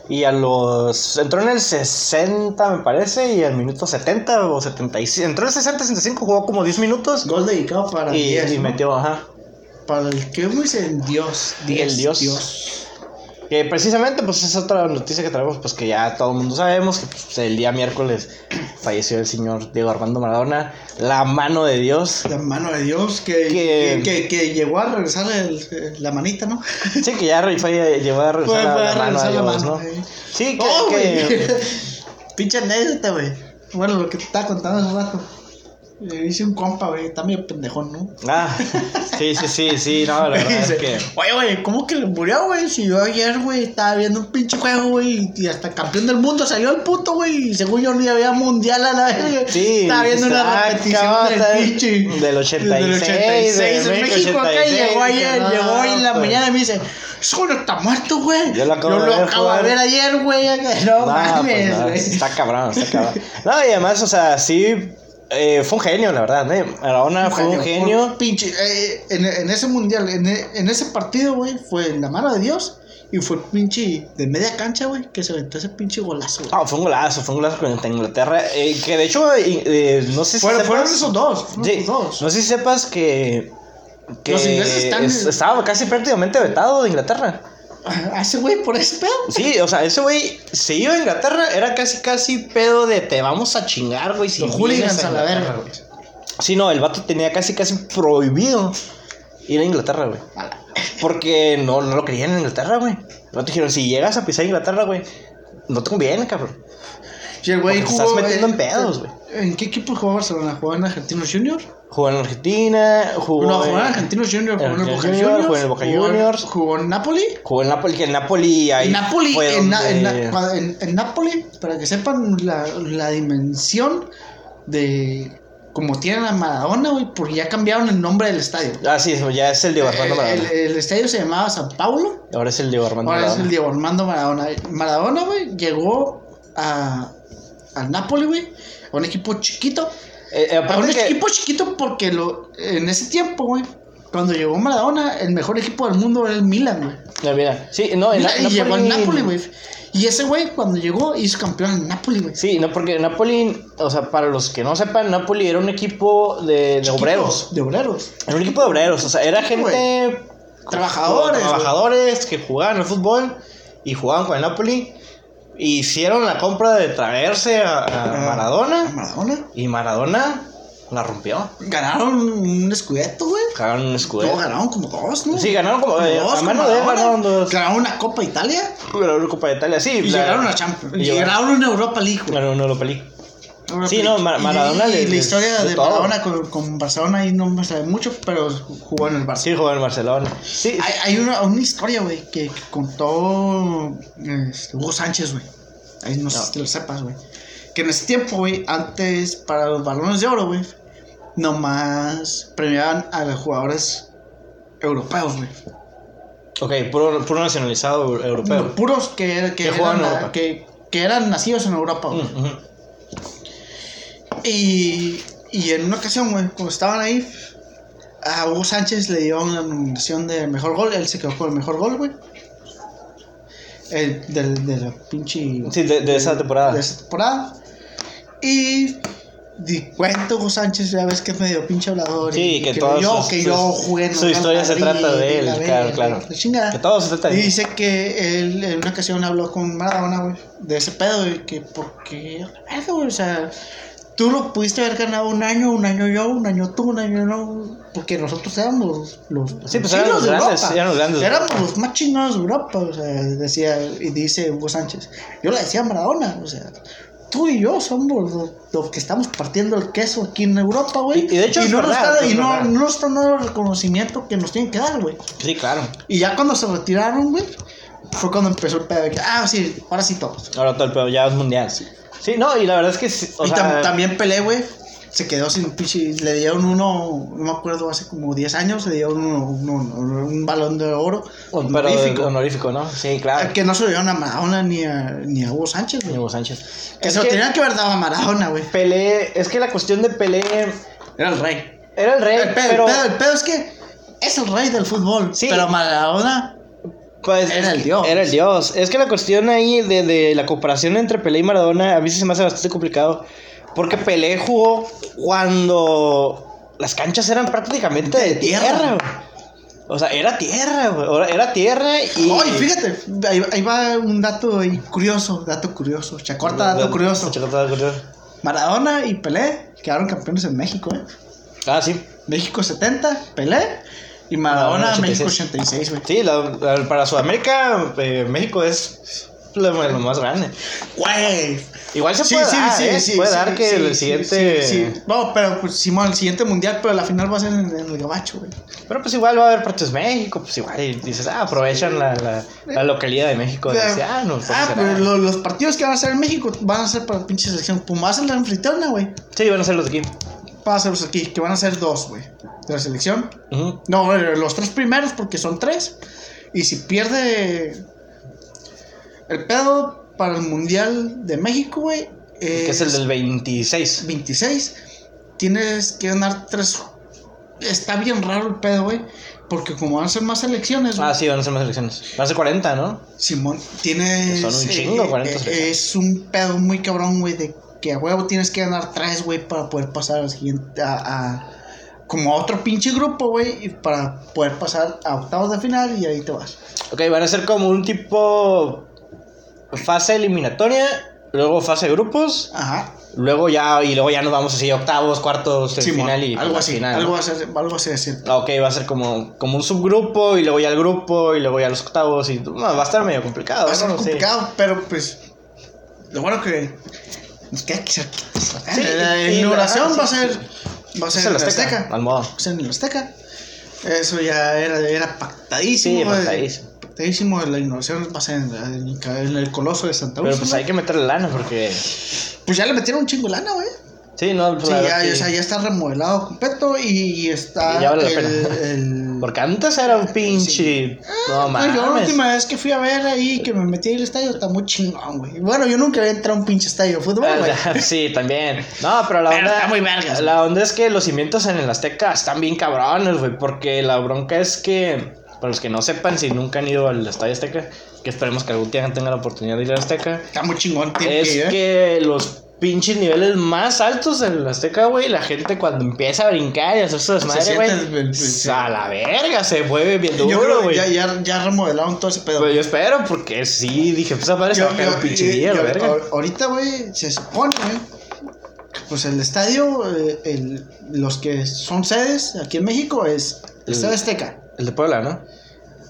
y a los, entró en el 60 me parece y al minuto 70 o 75, entró en el 60, 65, jugó como 10 minutos Gol dedicado para y, Dios, y ¿no? metió, ajá. Para el que me dicen Dios, El Dios. Que precisamente, pues es otra noticia que traemos, pues que ya todo el mundo sabemos, que pues, el día miércoles falleció el señor Diego Armando Maradona, la mano de Dios. La mano de Dios que, Que- que, llegó a regresar el- la manita, ¿no? Sí, que ya fue, llevó a regresar Fue- la, fue la a mano regresar la Dios, mano, ¿no? eh. Sí, que, Oh, que-. Pinche anécdota, güey. Bueno, lo que te estaba contando hace rato. Le hice un compa, güey. Está medio pendejón, ¿no? Ah, sí, sí, sí, sí, no, la verdad es que... Oye, güey, ¿cómo que le murió, güey? Si yo ayer, güey, estaba viendo un pinche juego, güey, y hasta campeón del mundo salió el puto, güey, y según yo ni había mundial a la vez, Sí, Estaba viendo una repetición del pinche. del 86, Del 86 de en México acá, y 86, llegó ayer, llegó hoy en la pues. mañana y me dice, Solo está muerto, güey. Yo lo acabo de lo ver acabo de ver ayer, güey. No, pues mames, güey. está cabrón, está cabrón. No, y además, o sea, sí, Eh, fue un genio, la verdad, ¿eh? Maradona fue un genio. fue Pinche, eh, en, en ese mundial, en, en ese partido, güey, fue en la mano de Dios. Y fue pinche de media cancha, güey, que se aventó ese pinche golazo. Ah, fue un golazo, fue un golazo contra Inglaterra. eh, que de hecho, eh, eh, no sé si Fueron, sepas- fueron esos dos. fueron Sí, dos. no sé si sepas que. que Los ingleses están- es- estaba casi prácticamente vetado de Inglaterra. A ese güey por ese pedo. Sí, o sea, ese güey se iba a Inglaterra, era casi casi pedo de te vamos a chingar, güey. Si Los hooligans a la verga, güey. Sí, no, el vato tenía casi casi prohibido ir a Inglaterra, güey. Porque no, no lo querían en Inglaterra, güey. El vato dijeron, si llegas a pisar Inglaterra, güey, no te conviene, cabrón. Y el güey jugó. estás metiendo eh, en pedos, güey. ¿En qué equipo jugó Barcelona? ¿Jugó en Argentinos Juniors? Jugó en Argentina, jugó, No, jugó en en, Argentinos Juniors, jugó en el Boca Juniors, jugó en el Boca Juniors. Jugó en Napoli. jugó en Napoli, que en Napoli En Napoli, en, donde- en- en Napoli, para que sepan la, la dimensión de como tienen a Maradona, güey, porque ya cambiaron el nombre del estadio. Ah, sí, ya es el Diego Armando el, Maradona. el- el estadio se llamaba San Paulo, Ahora es el Diego Armando ahora es Maradona. el Diego Armando Maradona. Maradona, güey, llegó a, a Napoli, güey, un equipo chiquito. Eh, eh, un que, equipo chiquito porque lo, en ese tiempo, güey, cuando llegó Maradona, el mejor equipo del mundo era el Milan, güey. Mira, sí, no, Na- y llegó al Napoli- Napoli, güey. Y ese güey, cuando llegó, hizo campeón en Napoli, güey. Sí, no, porque Napoli, o sea, para los que no sepan, Napoli era un equipo de, obreros. De obreros. Era un equipo de obreros, o sea, era gente. Trabajadores. Trabajadores que jugaban al fútbol y jugaban con el Napoli. Hicieron la compra de traerse a, a A Maradona. Maradona. Y Maradona la rompió. Ganaron un escudeto, güey. Ganaron un No, escudo. ganaron como dos, ¿no? Sí, ganaron como. eh, dos a mano de Maradona. ganaron dos. Ganaron una Copa Italia. Ganaron una Copa de Italia, sí. Y la- llegaron a Champions. llegaron- ganaron una Europa League, güey. Ganaron una Europa League. Sí, no, Ma- Y- Maradona Y, le- la historia de. Maradona con, con Barcelona ahí no me sabe mucho, pero jugó en el Barça. Sí, jugó en Barcelona. Sí, Hay, hay una, una historia, güey, que, que contó este, Hugo Sánchez, güey. Ahí no sé No. si lo sepas, güey. Que en ese tiempo, güey, antes para los balones de oro, güey, nomás premiaban a los jugadores europeos, güey. Ok, puro, puro nacionalizado europeo. Puros que, que, eran, que, que eran nacidos en Europa, güey. Ujú. Y, y en una ocasión, güey, cuando estaban ahí, a Hugo Sánchez le dio una nominación de mejor gol. Él se quedó con el mejor gol, güey. El, del, de la pinche. Sí, de, de esa temporada. de esa temporada. Y. Di cuento Hugo Sánchez, ya ves que es medio pinche hablador. Sí, y que todas yo, sus- que yo jugué en su historia se trata de él, la claro, claro. la chingada. Que todo se trata de Y dice que él en una ocasión habló con Maradona, güey, de ese pedo, y que porque, verga, güey, o sea, tú lo pudiste haber ganado un año, un año yo, un año tú, un año no, porque nosotros éramos los, los Sí, pues eran chinos los de grandes, Europa. Éramos los más chingados de Europa, o sea, decía, y dice Hugo Sánchez, yo le decía a Maradona, o sea, tú y yo somos los, los que estamos partiendo el queso aquí en Europa, güey. Y- y de hecho no nos verdad, está- es y no, nos están dando el reconocimiento que nos tienen que dar, güey. Sí, claro. Y ya cuando se retiraron, güey, fue cuando empezó el pedo ah, sí, ahora sí todos. Ahora todo el pedo ya es mundial. Sí, Sí, no, y la verdad es que. sí, O y sea, tam- también Pelé, güey, se quedó sin pinche, le dieron uno, no me acuerdo, hace como 10 años, le dieron uno, uno- un balón de oro Pero honorífico. honorífico, ¿no? Sí, claro. Que no se lo dieron a Maradona ni a, ni a Hugo Sánchez, güey. Hugo Sánchez. Que Es se lo que tenían que haber dado a Maradona, güey. Pelé. Es que la cuestión de Pelé. Era el rey. Era el rey, El pedo, pero. el, pedo, el pedo es que es el rey del fútbol. Sí. Pero Maradona Pues, Era el dios. Era el dios. Es que la cuestión ahí de, de la comparación entre Pelé y Maradona a mí sí se me hace bastante complicado. Porque Pelé jugó cuando las canchas eran prácticamente de De tierra. O sea, era tierra, güey. Era tierra y. Oye, fíjate, ahí, ahí va un dato ahí curioso, dato curioso, chacorta dato curioso. Chacorta dato curioso. Maradona y Pelé quedaron campeones en México, ¿eh? Ah, sí. México 70, Pelé, y Maradona, Maradona, México 86. 86, güey. Sí, la- la- para Sudamérica, eh, México es lo, lo más grande. Güey. Igual se puede sí, dar, sí, ¿eh? sí, puede dar que el siguiente. sí, sí. No, pero pues Simón, el siguiente mundial, pero la final va a ser en, en el Gabacho, güey. Pero pues igual va a haber partes México, pues igual y dices, ah, aprovechan la, la, la localidad de México. Pero- Dice, ah, no, pues, ah, será". pero lo- los partidos que van a ser en México van a ser para la pinche selección. Va a ser la anfitriona, güey. Sí, van a ser los de aquí. Los aquí, que van a ser dos, güey. De la selección. No, los tres primeros, porque son tres. Y si pierde el pedo para el Mundial de México, güey. Que es el del 26. 26. tienes que ganar tres. Está bien raro el pedo, güey. Porque como van a ser más elecciones. Ah, sí, van a ser más elecciones. Van a ser 40, ¿no? Simón, tienes. Son un chingo, 40 eh, selecciones. Es un pedo muy cabrón, güey, de que a huevo tienes que ganar tres, güey, para poder pasar al siguiente. A, a- como a otro pinche grupo, güey, para poder pasar a octavos de final y ahí te vas. Ok, van a ser como un tipo fase eliminatoria, luego fase de grupos, Ajá. luego ya y luego ya nos vamos así octavos, cuartos, Simón, final y algo así, final, ¿no? algo así, algo así decir. Ok, va a ser como, como un subgrupo y luego ya el grupo y luego ya los octavos y no, va a estar medio complicado. Va a ser ¿no? Sí. complicado, pero pues. Lo bueno que. Nos queda que. Sí, la inauguración va a ser. sí. Va a ser en la Azteca, Azteca. al modo. Va a ser en la Azteca. Eso ya era, era pactadísimo. Sí, pactadísimo. Pactadísimo. La inauguración va a ser en, en- en el Coloso de Santa Pero Úrsula. pues hay que meterle lana porque... Pues ya le metieron un chingo de lana, güey. Sí, no, pues Sí, la ya, verdad, o sea, ya está remodelado completo y, y está Y ya vale la el, pena. el- Porque antes era un pinche... No No, mames. yo la última vez que fui a ver ahí, que me metí al estadio, está muy chingón, güey. Bueno, yo nunca había entrado a un pinche estadio de fútbol, güey. Ah, sí, también. No, pero la Pero onda. está muy vergas, La onda es que los cimientos en el Azteca están bien cabrones, güey. Porque la bronca es que, para los que no sepan, si nunca han ido al Estadio Azteca, que esperemos que algún día tengan la oportunidad de ir al Azteca, Está muy chingón, tiene es que ¿eh? que los pinches niveles más altos del Azteca, güey, la gente cuando empieza a brincar y a hacer su desmadre, güey, el- a la verga, se mueve bien Yo creo duro, güey. ya, ya, ya remodelaron todo ese pedo. Pues yo espero, porque sí, dije, pues esa madre se va a caer un pinche yo- día, la yo- verga. ahor- ahorita, güey, se supone, güey. que, Pues el estadio, eh, el, los que son sedes aquí en México es el El- Estadio Azteca. El de Puebla, ¿no?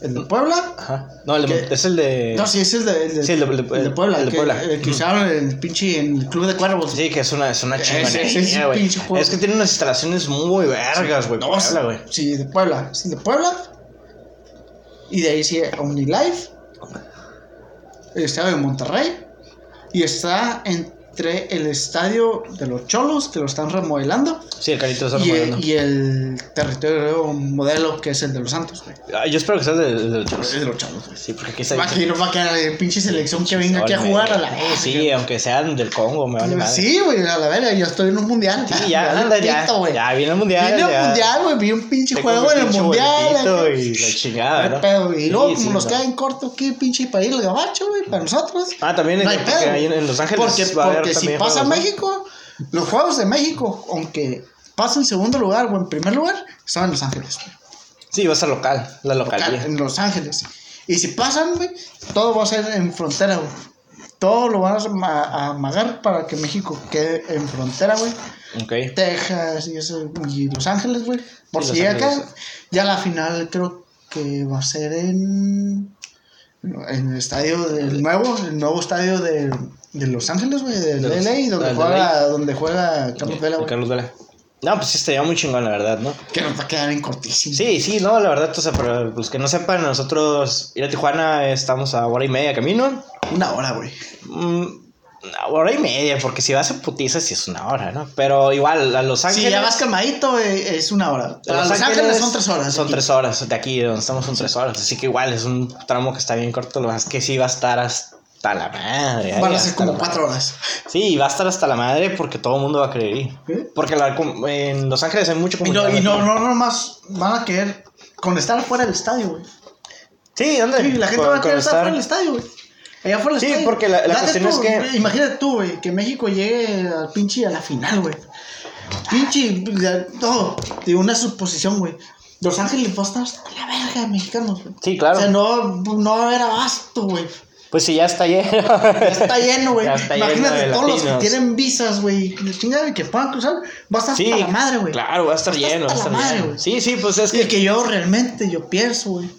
El de Puebla. Ajá. No, el de- es el de. No, sí, ese es el de, el de, Sí, el de- el Puebla. el de que- Puebla. El que Ujú. usaron en el pinche en el Club de Cuervos. Sí, que es una, es una es chingonería, pinche juego. Es que tiene unas instalaciones muy vergas, güey. No, Puebla, güey. sí, de Puebla. Es el de Puebla. Y de ahí sigue OmniLife. El estadio de Monterrey. Y está entre el estadio de los Cholos, que lo están remodelando. Sí, el carito está Y el, remodelando. y el territorio modelo, que es el de los Santos, güey. Ah, Yo espero que sea el de, el de los Cholos. Es de los Cholos, güey. Sí, porque aquí está. Va que no va a quedar pinche selección que venga aquí a jugar a la Sí, aunque sean del Congo, me vale madre. Sí, güey, a la verga, yo estoy en un mundial. Sí, ya, anda, ya. pito. Ya viene el mundial. Vine ya. al mundial, güey, vi un pinche juego en el mundial. y la chingada, No. Y luego, Sí, nos no. queda en corto aquí, pinche para ir al gabacho, güey, para nosotros. Ah, también No hay porque pedo. ahí en, en Los Ángeles Porque, va a haber porque si pasa juegos, ¿no? México, los juegos de México, aunque pasa en segundo lugar o en primer lugar, están en Los Ángeles. Sí, va a ser local, la Local, localidad. en Los Ángeles. Y si pasan, güey, todo va a ser en frontera, güey. Todo lo van a ma- a amagar para que México quede en frontera, güey. Ok. Texas y eso, y Los Ángeles, güey. Por Sí, si llega acá, ya la final creo que va a ser en. En el estadio del nuevo, el nuevo estadio de, de Los Ángeles, güey, De los- LA, donde ah, de juega, LA. donde juega Carlos Vela, güey. Carlos Vela. No, pues sí, estaría muy chingón, la verdad, ¿no? Que nos va a quedar en cortísimo. Sí, sí, no, la verdad, o sea, para los que no sepan, nosotros ir a Tijuana estamos a hora y media de camino. Una hora, güey. Mm, una hora y media, porque si vas a putiza sí es una hora, ¿no? Pero igual, a Los Si Ángeles. ya vas calmadito, eh, es una hora. a Los, Ángeles, son tres horas. Son aquí. tres horas, de aquí donde estamos son tres horas. Así que igual es un tramo que está bien corto, lo más que sí va a estar hasta la madre. Van a ser hasta como cuatro horas. Sí, va a estar hasta la madre porque todo el mundo va a querer ir. ¿Eh? Porque la- en Los Ángeles hay mucho Y no, comunidad y no, latina. no, nomás van a querer con estar fuera del estadio, güey. Sí, ¿dónde? Sí, la gente Con- va a querer estar fuera del estadio, güey. Allá fuera del Sí, estadio. porque la- cuestión tú, es que- Imagínate tú, güey, que México llegue al pinche a la final, güey. Pinche, todo. De una suposición, güey. Los Ángeles va a estar hasta la verga de mexicanos, güey. Sí, claro. O sea, no, no va a haber abasto, güey. Pues sí, ya está lleno. Ya está lleno, güey. Imagínate todos los que tienen visas, güey. Chingada, y que puedan cruzar. Va a estar Sí, hasta la madre, güey. Claro, va a estar Va a lleno, va a hasta estar la madre, lleno. güey. Sí, sí, pues es Y que. que yo realmente, yo pienso, güey.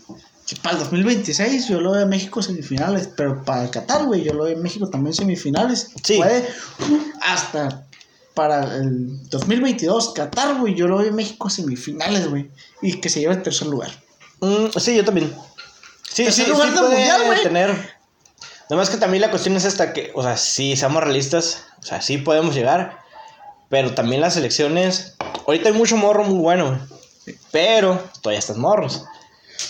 Para el 2026 yo lo veo en México semifinales, pero para el Qatar, güey, yo lo veo en México también semifinales. Sí. Puede hasta para el 2022 Qatar, güey, yo lo veo en México semifinales, güey. Y que se lleve el tercer lugar. Mm, sí, yo también. Sí, Tercer sí, lugar sí del mundial, güey. tener. Nomás que también la cuestión es esta que, o sea, sí, seamos realistas, o sea, sí podemos llegar, pero también las elecciones, ahorita hay mucho morro muy bueno, pero todavía estás morros.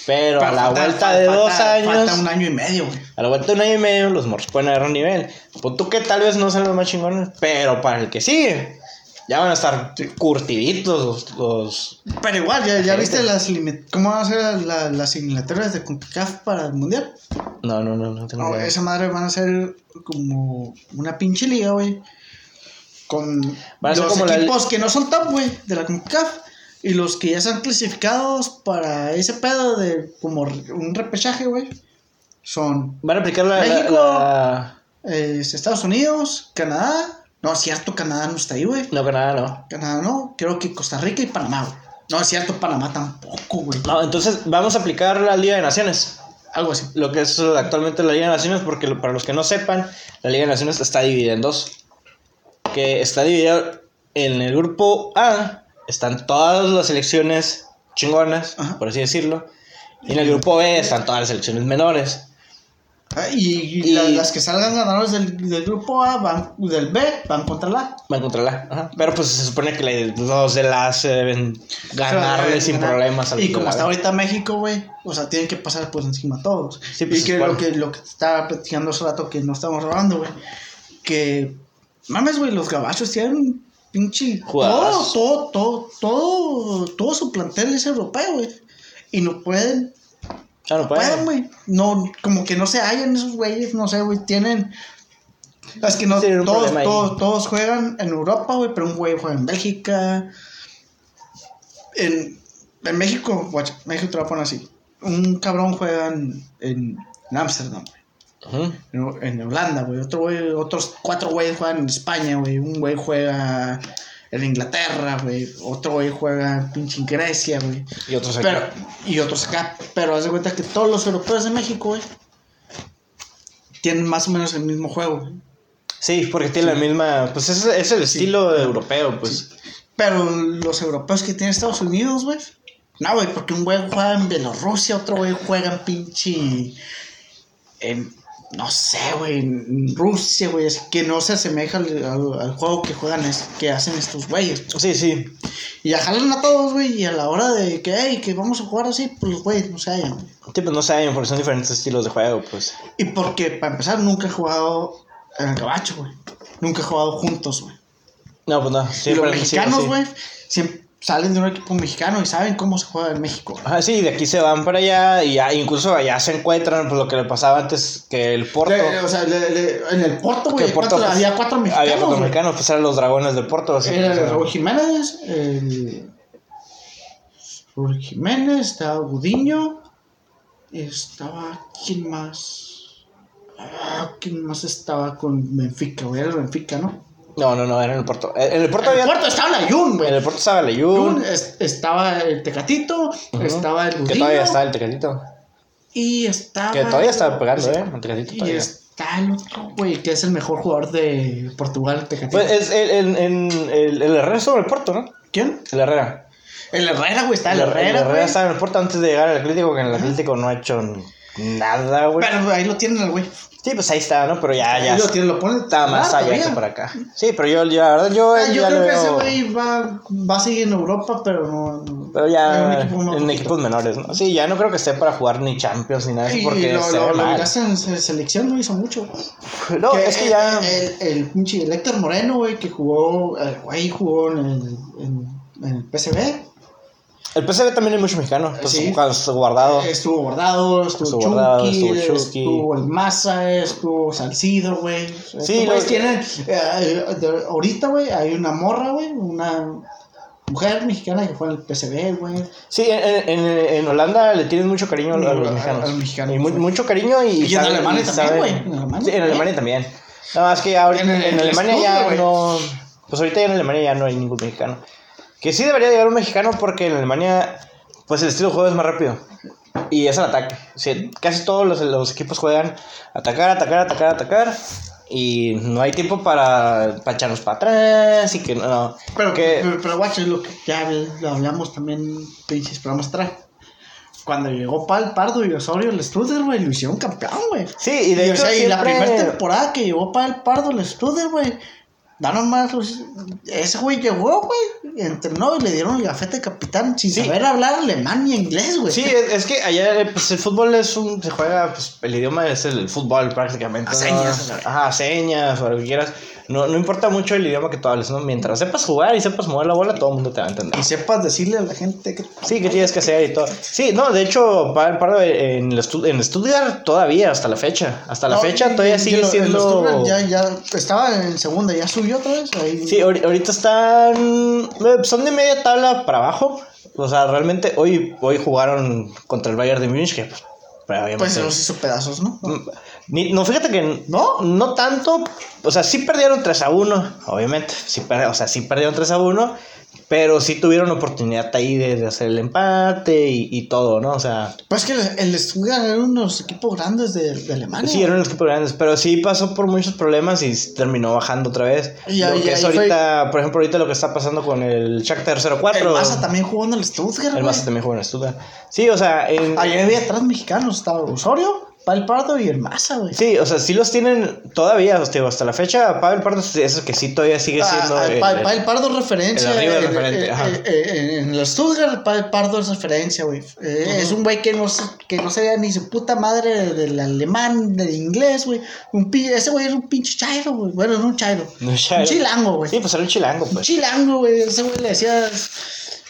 Pero a la falta- vuelta de falta- dos años, Falta un año y medio, güey. a la vuelta de un año y medio, los morros pueden agarrar nivel. Pues tú que tal vez no sean los más chingones, pero para el que sigue, ya van a estar curtiditos los, los- Pero igual, ¿ya, ya viste las cómo van a ser la- las eliminatorias de CONCACAF para el Mundial? No, no, no, no tengo No, idea. esa madre van a ser como una pinche liga, güey. Con Van a ser los como la li- equipos que no son top, güey, de la CONCACAF. Y los que ya están clasificados para ese pedo de como un repechaje, güey. Son Van a aplicar la... la- México. la- eh, Estados Unidos, Canadá. No, es cierto, Canadá no está ahí, güey. No, Canadá no. Canadá no. Creo que Costa Rica y Panamá, güey. No, es cierto, Panamá tampoco, güey. No, entonces vamos a aplicar la Liga de Naciones. Algo así. Lo que es actualmente la Liga de Naciones, porque para los que no sepan, la Liga de Naciones está dividida en dos. Que está dividida en el grupo A, están todas las selecciones chingonas, Ajá. por así decirlo. Y en el grupo B están todas las selecciones menores. Ah, y y Y- la- las que salgan ganadores del, del grupo A, van, del B, van contra la A. Van contra la. Ajá. Pero pues se supone que los de la A se deben ganarle Claro, sin ganar. problemas. al Y como está ahorita México, güey, o sea, tienen que pasar por encima a todos. Sí, pues, y que lo que lo que estaba platicando hace rato que no estamos grabando, güey, que mames, güey, los gabachos tienen pinche todo, todo, todo, todo, todo su plantel es europeo, güey. Y no pueden, Ah, no pueden, pueden. güey. No, como que no se hallan esos güeyes, no sé, güey, tienen es que no, todos, todos, todos juegan en Europa, güey, pero un güey juega en Bélgica. En, en México, guacha, México te lo voy a poner así. Un cabrón juega en, en, en Ámsterdam, güey. En, en Holanda, güey. Otro güey, otros cuatro güeyes juegan en España, güey. Un güey juega en Inglaterra, güey. Otro güey juega pinche en Grecia, güey. Y otros. Pero, y otros acá. Pero haz de cuenta que todos los europeos de México, güey, tienen más o menos el mismo juego, güey. Sí, porque tiene la misma. Pues es, es el estilo europeo, pues. Pero los europeos que tiene Estados Unidos, güey. No, güey, porque un güey juega en Bielorrusia, otro güey juega en pinche. En, no sé, güey, en Rusia, güey. Así que no se asemeja al, al- al juego que juegan, es, que hacen estos güeyes. Sí, sí. Y ya jalan a todos, güey. Y a la hora de que, hey, que vamos a jugar así, pues los güeyes no se hallan, güey. Sí, pues no saben, porque son diferentes estilos de juego, pues. Y porque, para empezar, nunca he jugado en el cabacho, güey. Nunca he jugado juntos, güey. No, pues no. Y los mexicanos, sí. güey, siempre salen de un equipo mexicano y saben cómo se juega en México. Ajá, sí, de aquí se van para allá y ya, incluso allá se encuentran, pues lo que le pasaba antes que el Porto. Le- o sea, le- le- en el Porto, que güey, el Porto, cuatro- pues, había cuatro mexicanos. Había cuatro mexicanos, pues eran los dragones del Porto. así, Era sea, Raúl Jiménez, el... Raúl Jiménez, estaba Gudiño, estaba... ¿Quién más? Ah, ¿Quién más estaba con Benfica, güey? Era el Benfica, ¿no? No, no, no, era en el Porto. Eh, En el Porto En el. Porto estaba la Jun, güey. En el Porto estaba Jun, Leyun. es- estaba el Tecatito, estaba el Que todavía está el Tecatito. y estaba... Que todavía está pegando, ¿eh? El Tecatito Y todavía. está el otro, güey, que es el mejor jugador de Portugal, Tecatito. Pues es el, el, el, el, Herrera en el Porto, ¿no? ¿Quién? El Herrera. El Herrera, güey, está el, el Herrera, el Herrera güey. estaba en el Porto antes de llegar al Atlético, que en el Atlético no ha hecho nada, güey. Pero ahí lo tienen güey. Sí, pues ahí está, ¿no? Pero ya, ya lo tienen, lo ponen. está más allá todavía. que por acá. Sí, pero yo, yo, la verdad, yo, Ah, yo creo que ese güey va, va a seguir en Europa, pero no. Pero en ya en, equipo poquito. equipos menores, ¿no? Sí, ya no creo que esté para jugar ni Champions ni nada eso porque lo, lo, lo en se- selección, no hizo mucho. No, es que ya... El, el, el pinche el Héctor Moreno, güey, que jugó. El güey jugó en el, en, en el PSV. El PSV también hay mucho mexicano. Pues, Sí. cuando estuvo guardado. Estuvo Guardado, estuvo, Estuvo Chucky, Guardado, estuvo estuvo, Chucky. el Maza, estuvo Salcido, güey. Sí, lo- tienen. eh, ahorita, güey, hay una morra, güey, una mujer mexicana que fue en el PSV, güey. Sí, en, en, en Holanda le tienen mucho cariño a los mexicanos. a los mexicanos, Y mucho cariño y... Y en Alemania y también, güey, en Alemania Sí, en también. Alemania también. No, es que ya ahorita, En Alemania ya güey. no... Pues ahorita ya en Alemania ya no hay ningún mexicano. Que sí debería llegar un mexicano porque en Alemania, pues el estilo de juego es más rápido. Y es el ataque. O sea, casi todos los, los equipos juegan atacar, atacar, atacar, atacar. Y no hay tiempo para, para echarnos para atrás y que no. Pero, que, pero, pero, guacho, es lo que ya lo hablamos también, pinches programas atrás. Cuando llegó Pal Pardo y Osorio, el Struder, güey, lo hicieron campeón, güey. sí, y de Y, o hecho y la primera temporada que llegó para el Pardo, el Struder, güey. Da nomás los- Ese güey llegó, güey. Entrenó y le dieron el gafete de capitán sin Sí. saber hablar alemán ni inglés, güey. Sí, es, es que allá eh, pues, el fútbol es un. Se juega, pues el idioma es el, fútbol prácticamente. A señas, güey. Ajá, señas o lo que quieras. No, no importa mucho el idioma que tú hables, ¿no? Mientras sepas jugar y sepas mover la bola, todo el mundo te va a entender. Y sepas decirle a la gente que. Sí, que tienes que hacer y todo. Sí, no, de hecho, Pavel Pardo en, el estu- en Stuttgart todavía, hasta la fecha. Hasta la No, fecha todavía y sigue lo- siendo. Ya, ya estaba en segunda, ya subió otra vez. Ahí. Sí, ahori- ahorita están. eh, Son de media tabla para abajo. O sea, realmente hoy, hoy jugaron contra el Bayern de Múnich, que pues, Pues se los hizo pedazos, ¿no? Ni- no, fíjate que ¿No? no tanto. O sea, sí perdieron 3 a 1, obviamente. Sí, per- o sea, sí perdieron 3 a 1. Pero sí tuvieron oportunidad ahí de, de hacer el empate y, y todo, ¿no? O sea, Pues que el, el Stuttgart era uno de los equipos grandes de, de Alemania. sí, eran los equipos grandes. Pero sí pasó por muchos problemas y terminó bajando otra vez. Y lo que es fue- ahorita, por ejemplo, ahorita lo que está pasando con el Shakhtar 04. El Massa también jugó en el Stuttgart. El. Massa también juega en Stuttgart. Sí, o sea, en- Ahí había tres mexicanos. Estaba Osorio, Pal Pardo y el güey. sí, o sea, sí los tienen todavía, hostia, hasta la fecha. Pavel Pardo es el que sí todavía sigue siendo. Ah, el- Pa- el- Pardo es referencia. el arriba eh, referente, ajá. en el Stuttgart, Pal Pardo es referencia, güey. Eh, Es un güey que no, que no sabía ni su puta madre del alemán, del inglés, güey. Un Ese güey era un pinche chairo, güey. Bueno, no un chairo. Un chairo. Un chilango, güey. Sí, pues era un chilango, Un pues. chilango, güey. Ese güey le decía.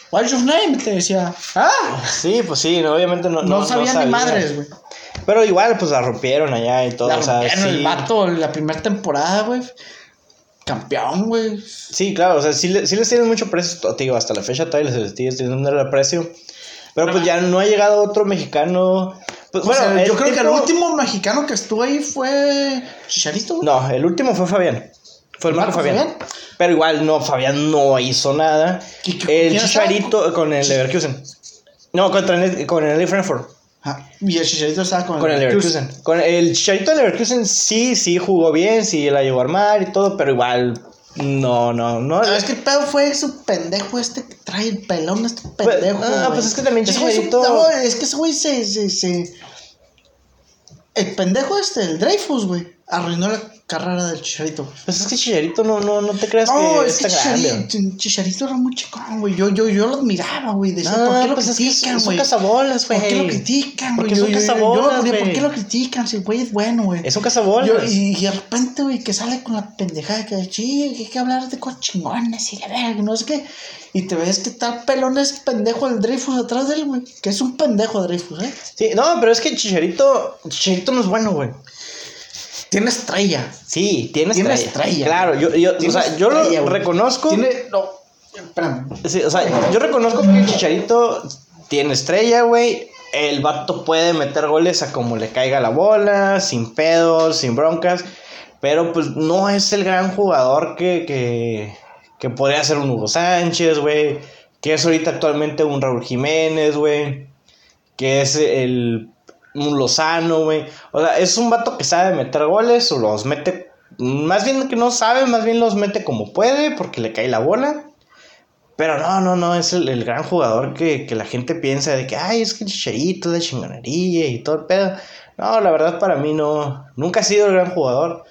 What's your name? Te decía. Ah, Sí, pues sí, no, obviamente no. no, sabía ni madres, güey. Pero igual, pues la rompieron allá y todo. La o sea, rompieron sí, el vato la primera temporada, güey. Campeón, güey. sí, claro, o sea, sí, le- sí les tienen mucho precio, te digo, hasta la fecha todavía les sigue teniendo el precio. Pero pues ya no ha llegado otro mexicano. Pues, bueno, sea, yo creo que el último mexicano que estuvo ahí fue Chicharito. No, el último fue Fabián. Fue el Marco, ¿Marco Fabián. Fabián? Pero igual, no, Fabián no hizo nada. ¿Y qué- El? Chicharito con el Leverkusen. No, contra el, con el Frankfurt. Ajá. Y el Chicharito estaba con, Con el Leverkusen. Con el Chicharito de Leverkusen sí, sí jugó bien, sí la llegó a armar y todo, pero igual no, no, no. Es que el pedo fue su pendejo este que trae el pelón, este Pues, pendejo. ah, güey. pues es que también güey es Chicharito- no, es que ese güey se, se, se- El pendejo este, el Dreyfus, güey, arruinó la carrera del Chicharito, güey. Pues es que Chicharito no, no, no te creas No, que es que está grande. Chicharito, Chicharito era muy chicón, güey. Yo, yo, yo lo admiraba, güey. Decía, No, ¿por qué lo pues es que critican, son güey? cazabolas, ¿Por qué lo güey. critican, Porque güey? son yo- yo- cazabolas, yo, ¿Por güey. qué lo critican? Si el güey es bueno, güey. Es un cazabolas. Y, y de repente, güey, que sale con la pendejada que, sí, que hay que hablar de cosas chingones y la verga, no sé qué. Y te ves que tal pelón es pendejo el Dreyfus atrás de él, güey. Que es un pendejo Dreyfus, ¿eh? Sí, no, pero es que Chicharito, Chicharito no es bueno, güey. Tiene estrella. Sí, tiene Tiene estrella. estrella. Claro, yo, yo, o sea, yo lo reconozco. Tiene. No, espérame. Sí, o sea, yo reconozco que el Chicharito tiene estrella, güey. El vato puede meter goles a como le caiga la bola, sin pedos, sin broncas. Pero pues no es el gran jugador que, que, que podría ser un Hugo Sánchez, güey. Que es ahorita actualmente un Raúl Jiménez, güey. Que es el un Lozano, güey. O sea, es un vato que sabe meter goles o los mete. Más bien que no sabe, más bien los mete como puede porque le cae la bola. Pero no, no, no, es el, el gran jugador que, que la gente piensa de que, ay, es que el Chicharito de chingonería y todo el pedo. No, la verdad para mí no, nunca ha sido el gran jugador.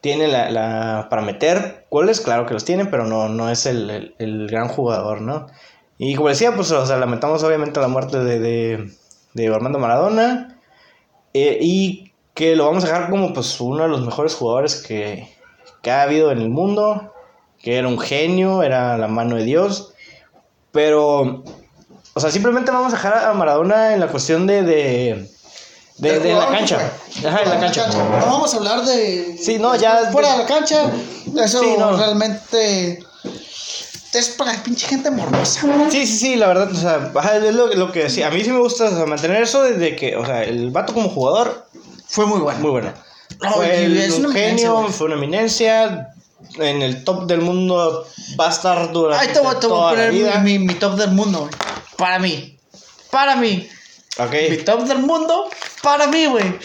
Tiene la, la para meter goles, claro que los tiene, pero no, no es el, el- el gran jugador, ¿no? Y como decía, pues, o sea, lamentamos obviamente la muerte de, de, de Armando Maradona. eh, y que lo vamos a dejar como, pues, uno de los mejores jugadores que, que ha habido en el mundo que era un genio, era la mano de Dios, pero, o sea, simplemente vamos a dejar a Maradona en la cuestión de, de, de, la cancha, ajá, en la cancha. No vamos a hablar de. Sí, no, ya- Fuera de la cancha. Eso Sí, no. realmente. Es para la pinche gente morbosa. Sí, sí, sí, la verdad, o sea, es lo, lo que decía, a mí sí me gusta o sea, mantener eso desde que, o sea, el vato como jugador, Fue muy bueno. muy bueno. No, fue es un una genio, fue una eminencia, en el top del mundo va a estar durante Ahí te voy, te voy a poner mi, mi, mi top del mundo, güey. Para mí. Para mí. Ok. Mi top del mundo. Para mí, güey.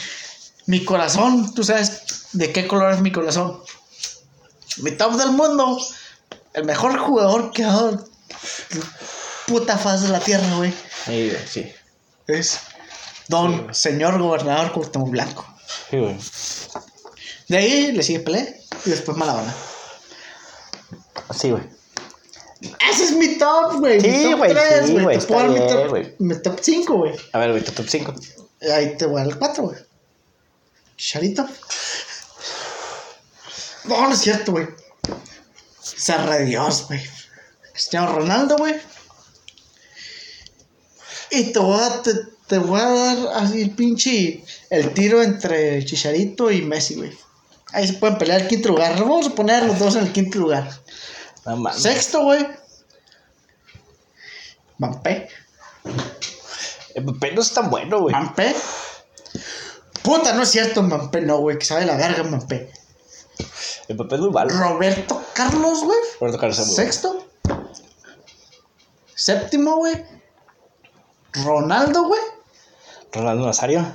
Mi corazón. Tú sabes de qué color es mi corazón. Mi top del mundo. El mejor jugador que ha dado puta faz de la tierra, güey. Güey, sí. Es Don Señor Gobernador Cuauhtémoc Blanco. Sí, güey. De ahí le sigue Pelé y después Maradona. Sí, güey. Ese es mi top, güey. Sí, güey, sí, güey. güey, Te puedo dar mi top- mi top 5, güey. A ver, güey, tu top 5. Ahí te voy al 4, güey. Charito. No, no es cierto, güey. Serra de Dios, güey. Cristiano Ronaldo, güey. Y te voy, a, te, te voy a dar así el pinche. El tiro entre Chicharito y Messi, güey. Ahí se pueden pelear el quinto lugar. Vamos a poner a los dos en el quinto lugar. No. Sexto, güey. Mampé. Mbappé no es tan bueno, güey. Mampé. Puta, no es cierto, Mampé, no, güey. Que sabe la verga, Mampé. Mbappé es muy malo. Roberto Carlos, güey. Roberto Carlos. Sexto. Séptimo, güey. Ronaldo, güey. Ronaldo Nazario.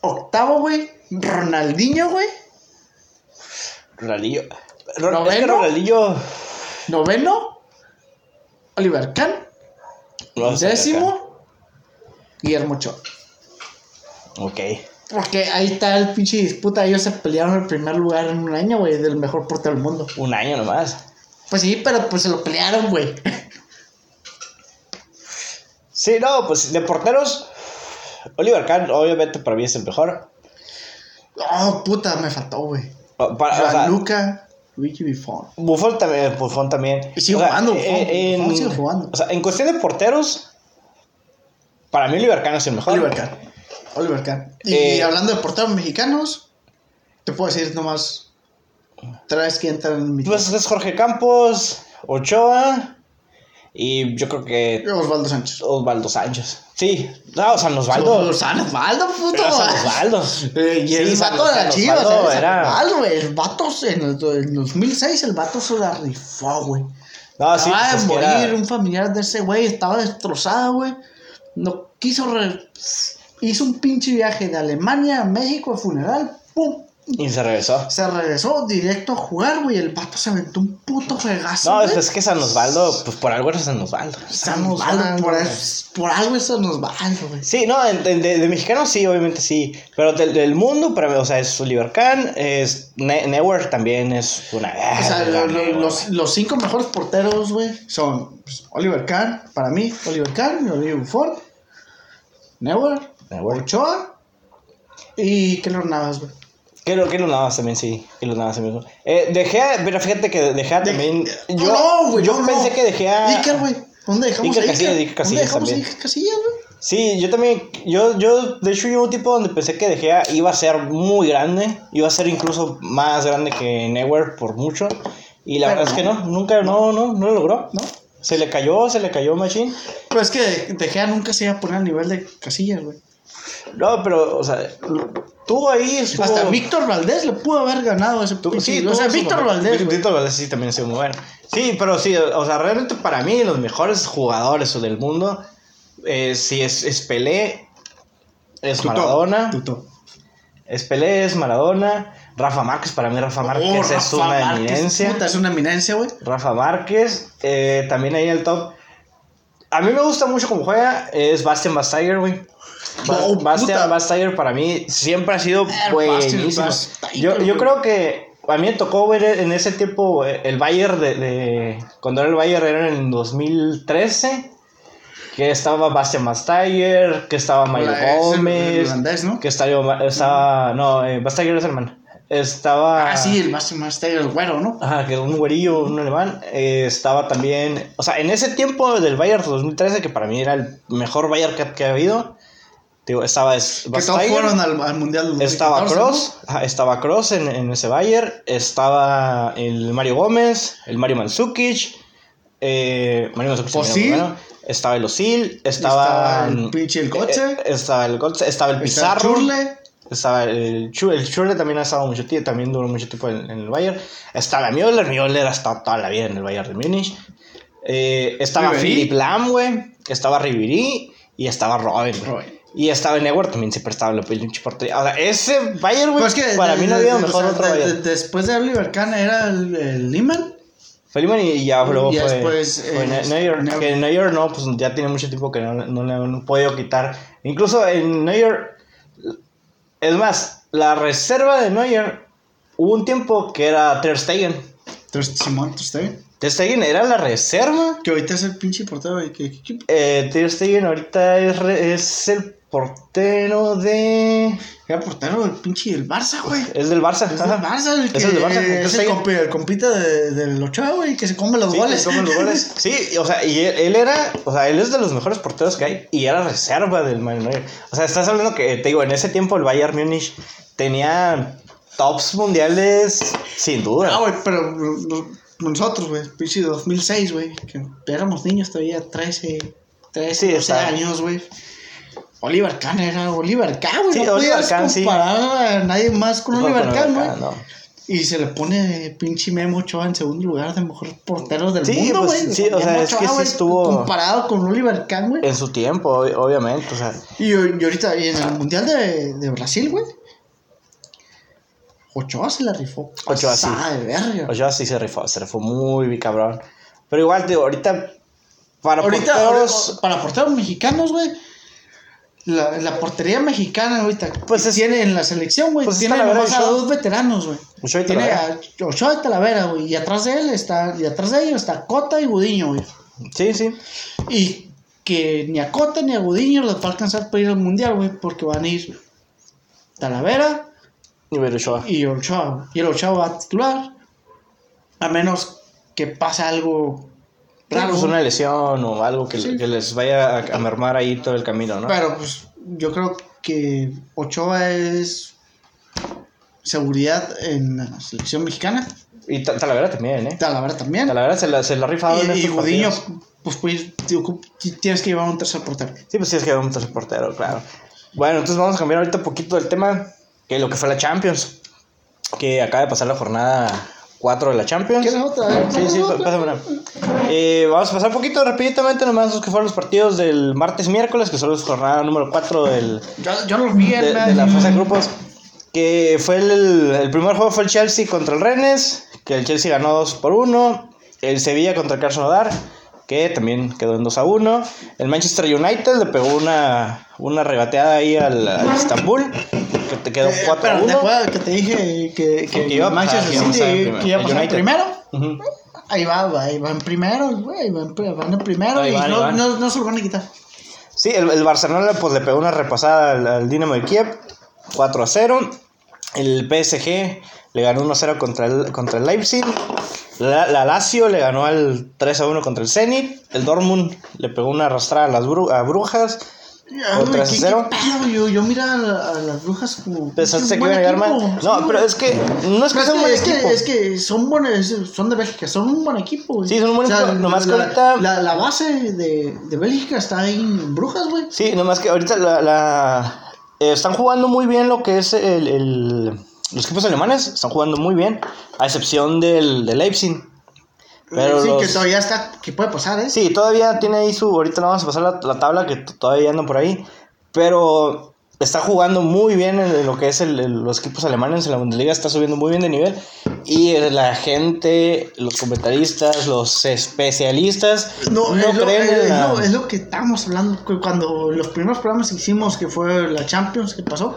Octavo, güey. Ronaldinho, güey. Ronaldinho. Ron- ¿Noveno? Es que Ronaldinho. Noveno. Oliver Kahn. no Décimo. Guillermo Ochoa. Ok. Porque ahí está el pinche disputa. Ellos se pelearon el primer lugar en un año, güey, del mejor portero del mundo. Un año nomás. Pues sí, pero pues se lo pelearon, güey. Sí, no, pues de porteros. Oliver Kahn, obviamente, para mí es el mejor. Oh, puta, me faltó, güey. O- Para, o sea, Gianluca Luigi Buffon. Buffon también, Buffon también. Y sigue O sea, jugando, Buffon. eh, en, Buffon sigue jugando. O sea, en cuestión de porteros, para mí Oliver Kahn es el mejor. Oliver Kahn. Oliver Kahn. Y Eh, hablando de porteros mexicanos, te puedo decir nomás tres que entran en mi Pues es Jorge Campos, Ochoa y yo creo que Osvaldo Sánchez. Osvaldo Sánchez. Sí, no, San Osvaldo. San Osvaldo, puto. Era San Osvaldo. Eh, y Sí, el vato de la San chiva, Osvaldo era- Osvaldo, güey. El vato en el, en 2006, el vato se la rifó, güey. No, sí, Acaba pues de morir era- un familiar de ese güey, estaba destrozado, güey. No quiso. re- Hizo un pinche viaje de Alemania a México de funeral, pum. Y se regresó. Se regresó directo a jugar, güey. El vato se aventó un puto regazo. No, güey. es, es que San Osvaldo, pues por algo era San Osvaldo. San Osvaldo, por, es- por algo es San Osvaldo, güey. Sí, no, de, de mexicanos sí, obviamente sí. Pero del, del mundo, para mí, o sea, es Oliver Kahn, es Ne- Neuer también es una. O sea, lo- lo- los, los cinco mejores porteros, güey, son pues, Oliver Kahn, para mí, Oliver Kahn, Oliver Buffon, Neuer, Ochoa y Keylor Navas, güey. Que lo Navas también, sí. Lo Navas también. Eh, De Gea, pero fíjate que De Gea también. De- yo no, güey, yo no, pensé no. que De Gea. Iker, güey. ¿Dónde dejamos Iker a Casillas, Iker? Iker Casillas ¿Dónde dejamos a también. Iker Casillas, güey? Sí, yo también, yo, yo, de hecho, yo un tipo donde pensé que De Gea iba a ser muy grande, iba a ser incluso más grande que Neuer por mucho, y la Pero verdad es que no. no, nunca, no, no, no lo logró, ¿No? se le cayó, se le cayó Machine, Pero es que De Gea nunca se iba a poner al nivel de Casillas, güey. No, pero, o sea, tuvo ahí, estuvo, Hasta Víctor Valdés le pudo haber ganado ese pinche- sí, O sea, Víctor. Valdés. Víctor Valdés sí también ha sido muy bueno, sí, pero sí, o sea, realmente para mí los mejores jugadores del mundo, eh, si es, es Pelé, es Tuto. Maradona, Tuto. Es Pelé, es Maradona. Rafa Márquez, para mí Rafa Márquez Oh, es Rafa una Márquez, eminencia. puta, es una eminencia, güey. Rafa Márquez, eh, también ahí en el top. A mí me gusta mucho cómo juega, es Bastian Basteiger, güey. Ba- Oh, Bastian para mí siempre ha sido Bastian buenísimo. Yo, yo creo que a mí me tocó ver en ese tiempo eh, el Bayern de, de- Cuando era el Bayern era en el 2013. Que estaba Bastian Basteiger, que estaba el Gómez. holandés, ¿no? Que estaba, estaba no, eh, Basteiger es alemán. Estaba. Ah, sí, el más, más el güero, ¿no? Ajá, que un güerillo, un alemán. eh, estaba también. O sea, en ese tiempo del Bayern 2013, que para mí era el mejor Bayern que, que ha habido. Digo, estaba es- fueron al, al Mundial Estaba 2014, Cross, ajá, estaba Cross en, en ese Bayern, estaba el Mario Gómez, el Mario Mandzukic, eh, Mario Mandzukic bueno, estaba el Osil, ¿no? estaba, el pinche el coche. eh, estaba el Götze, estaba el Pizarro, Churle. estaba el Churle, el Churle también ha estado mucho tiempo, también duró mucho tiempo en, en el Bayern, estaba Müller, Müller ha estado toda la vida en el Bayern de Múnich, eh, estaba. Philip Lam, güey, estaba Ribery y estaba Robin. Robin. Y estaba en Neuer también siempre estaba en la pinche portería. O sea, ese Bayern, güey, Pues es que para de- mí no había de- mejor o sea, otro de- después de Oliver Kahn era el, el Lehmann. Feliman y, y ya luego fue, después, fue eh, Ne- Neuer. Neuer. Que Neuer no, pues ya tiene mucho tiempo que no, no le han podido quitar. Incluso en Neuer, es más, la reserva de Neuer, hubo un tiempo que era Ter Stegen. Entonces, Simón. Ter Stegen era la reserva. Que ahorita es el pinche portero. que- que- que- Eh, Ter Stegen ahorita es, re- es el portero de. Era portero del pinche del Barça, güey. Es del Barça. Es del. Barça, el que Es el del Barça, es el, ahí- compi- el compita de, del Ochoa, güey, que se come los Sí, goles. come los goles. Sí, o sea, y él, él era, o sea, él es de los mejores porteros que hay y era reserva del Man United. O sea, estás hablando que, te digo, en ese tiempo el Bayern Múnich tenía tops mundiales sin duda. Ah, güey, pero no- nosotros, güey, pinche 2006, güey, que éramos niños todavía, 13, 13, Sí, 12 está. años, güey. Oliver Kahn era Oliver Kahn, güey. Sí, no Oliver podías Kahn, sí. comparar a nadie más con No, Oliver con Kahn, güey. No. Y se le pone pinche Memo Ochoa en segundo lugar de mejor portero del Sí, mundo, pues, güey. sí, o sea, es que sí estuvo- Comparado con Oliver Kahn, güey. En su tiempo, ob- obviamente, o sea. Y, y ahorita, y en el Mundial de, de Brasil, güey. Ochoa se la rifó. Ochoa, sí. de verga. Ochoa sí se rifó, se rifó muy cabrón. Pero igual, digo, ahorita, para ahorita, porteros, ahorita, para porteros mexicanos, güey. La, la portería mexicana ahorita Pues es- tiene en la selección, güey, pues es tiene nomás a dos veteranos, güey. Ochoa y Tiene Talavera. a Ochoa y Talavera, güey, y atrás de él está, y atrás de ellos está Cota y Gudiño, güey. sí, sí. Y que ni a Cota ni a Gudiño les va a alcanzar para ir al mundial, güey, porque van a ir Talavera Y Ochoa. y Ochoa. Y el Ochoa va a titular, a menos que pase algo Claro, pues una lesión o algo que, Sí. que les vaya a, a mermar ahí todo el camino, ¿no? Pero pues yo creo que Ochoa es seguridad en la selección mexicana. Y Ta- Talavera también, ¿eh? Talavera también. Talavera se la, se la ha rifado en y, y Gudiño, pues, pues tío, tienes que llevar un tercer portero. Sí, pues sí, es que un tercer portero, claro. Bueno, entonces vamos a cambiar ahorita un poquito del tema, que lo que fue la Champions, que acaba de pasar la jornada 4 de la Champions. ¿Quieres otra? Sí, sí, ¿Otra? pásamela. Eh, vamos a pasar un poquito rapiditamente nomás los que fueron los partidos del martes miércoles, que son la jornada número 4 del, Yo, yo lo vi en de, de la fase de grupos. Que fue el, el primer juego fue el Chelsea contra el Rennes, que el Chelsea ganó 2 por 1. El Sevilla contra el Krasnodar, que también quedó en 2 a 1. El Manchester United le pegó una, una regateada ahí al, al Istanbul, que te quedó Eh, 4 a pero 1. ¿te que te dije que, que, Que iba a Manchester a City que iba a pasar United. primero? Ujú. Ahí va, va, ahí van primero, güey, van, van en primero Ahí y van, no, van. no, no se lo van a quitar. Sí, el, el Barcelona pues, le pegó una repasada al, al Dinamo de Kiev, 4 a 0. El PSG le ganó 1 a 0 contra el, contra el Leipzig. La, la Lazio le ganó al 3 a 1 contra el Zenit. El Dortmund le pegó una arrastrada a las Bru- a Brujas. Yo, yo mira a, la- a las brujas como. Pensaste que iban a llegar mal. No, pero es que no es que Pero sea un buen es, que, es que son buenos, son de Bélgica, son un buen equipo, güey. Sí, son un buen equipo, nomás que la, ahorita- La, la base de, de Bélgica está ahí en Brujas, güey. Sí, nomás que ahorita la, la- eh, están jugando muy bien lo que es el, el- los equipos alemanes. Están jugando muy bien, a excepción del, del Leipzig. Pero sí, los- que todavía está, que puede pasar, ¿eh? Sí, todavía tiene ahí su. Ahorita le vamos a pasar la, la tabla que todavía andan por ahí. Pero está jugando muy bien en lo que es el- el- los equipos alemanes en la Bundesliga. Está subiendo muy bien de nivel. Y la gente, los comentaristas, los especialistas no, es, lo, creen es, en es la- lo, es lo que estábamos hablando cu- cuando los primeros programas que hicimos, que fue la Champions que pasó,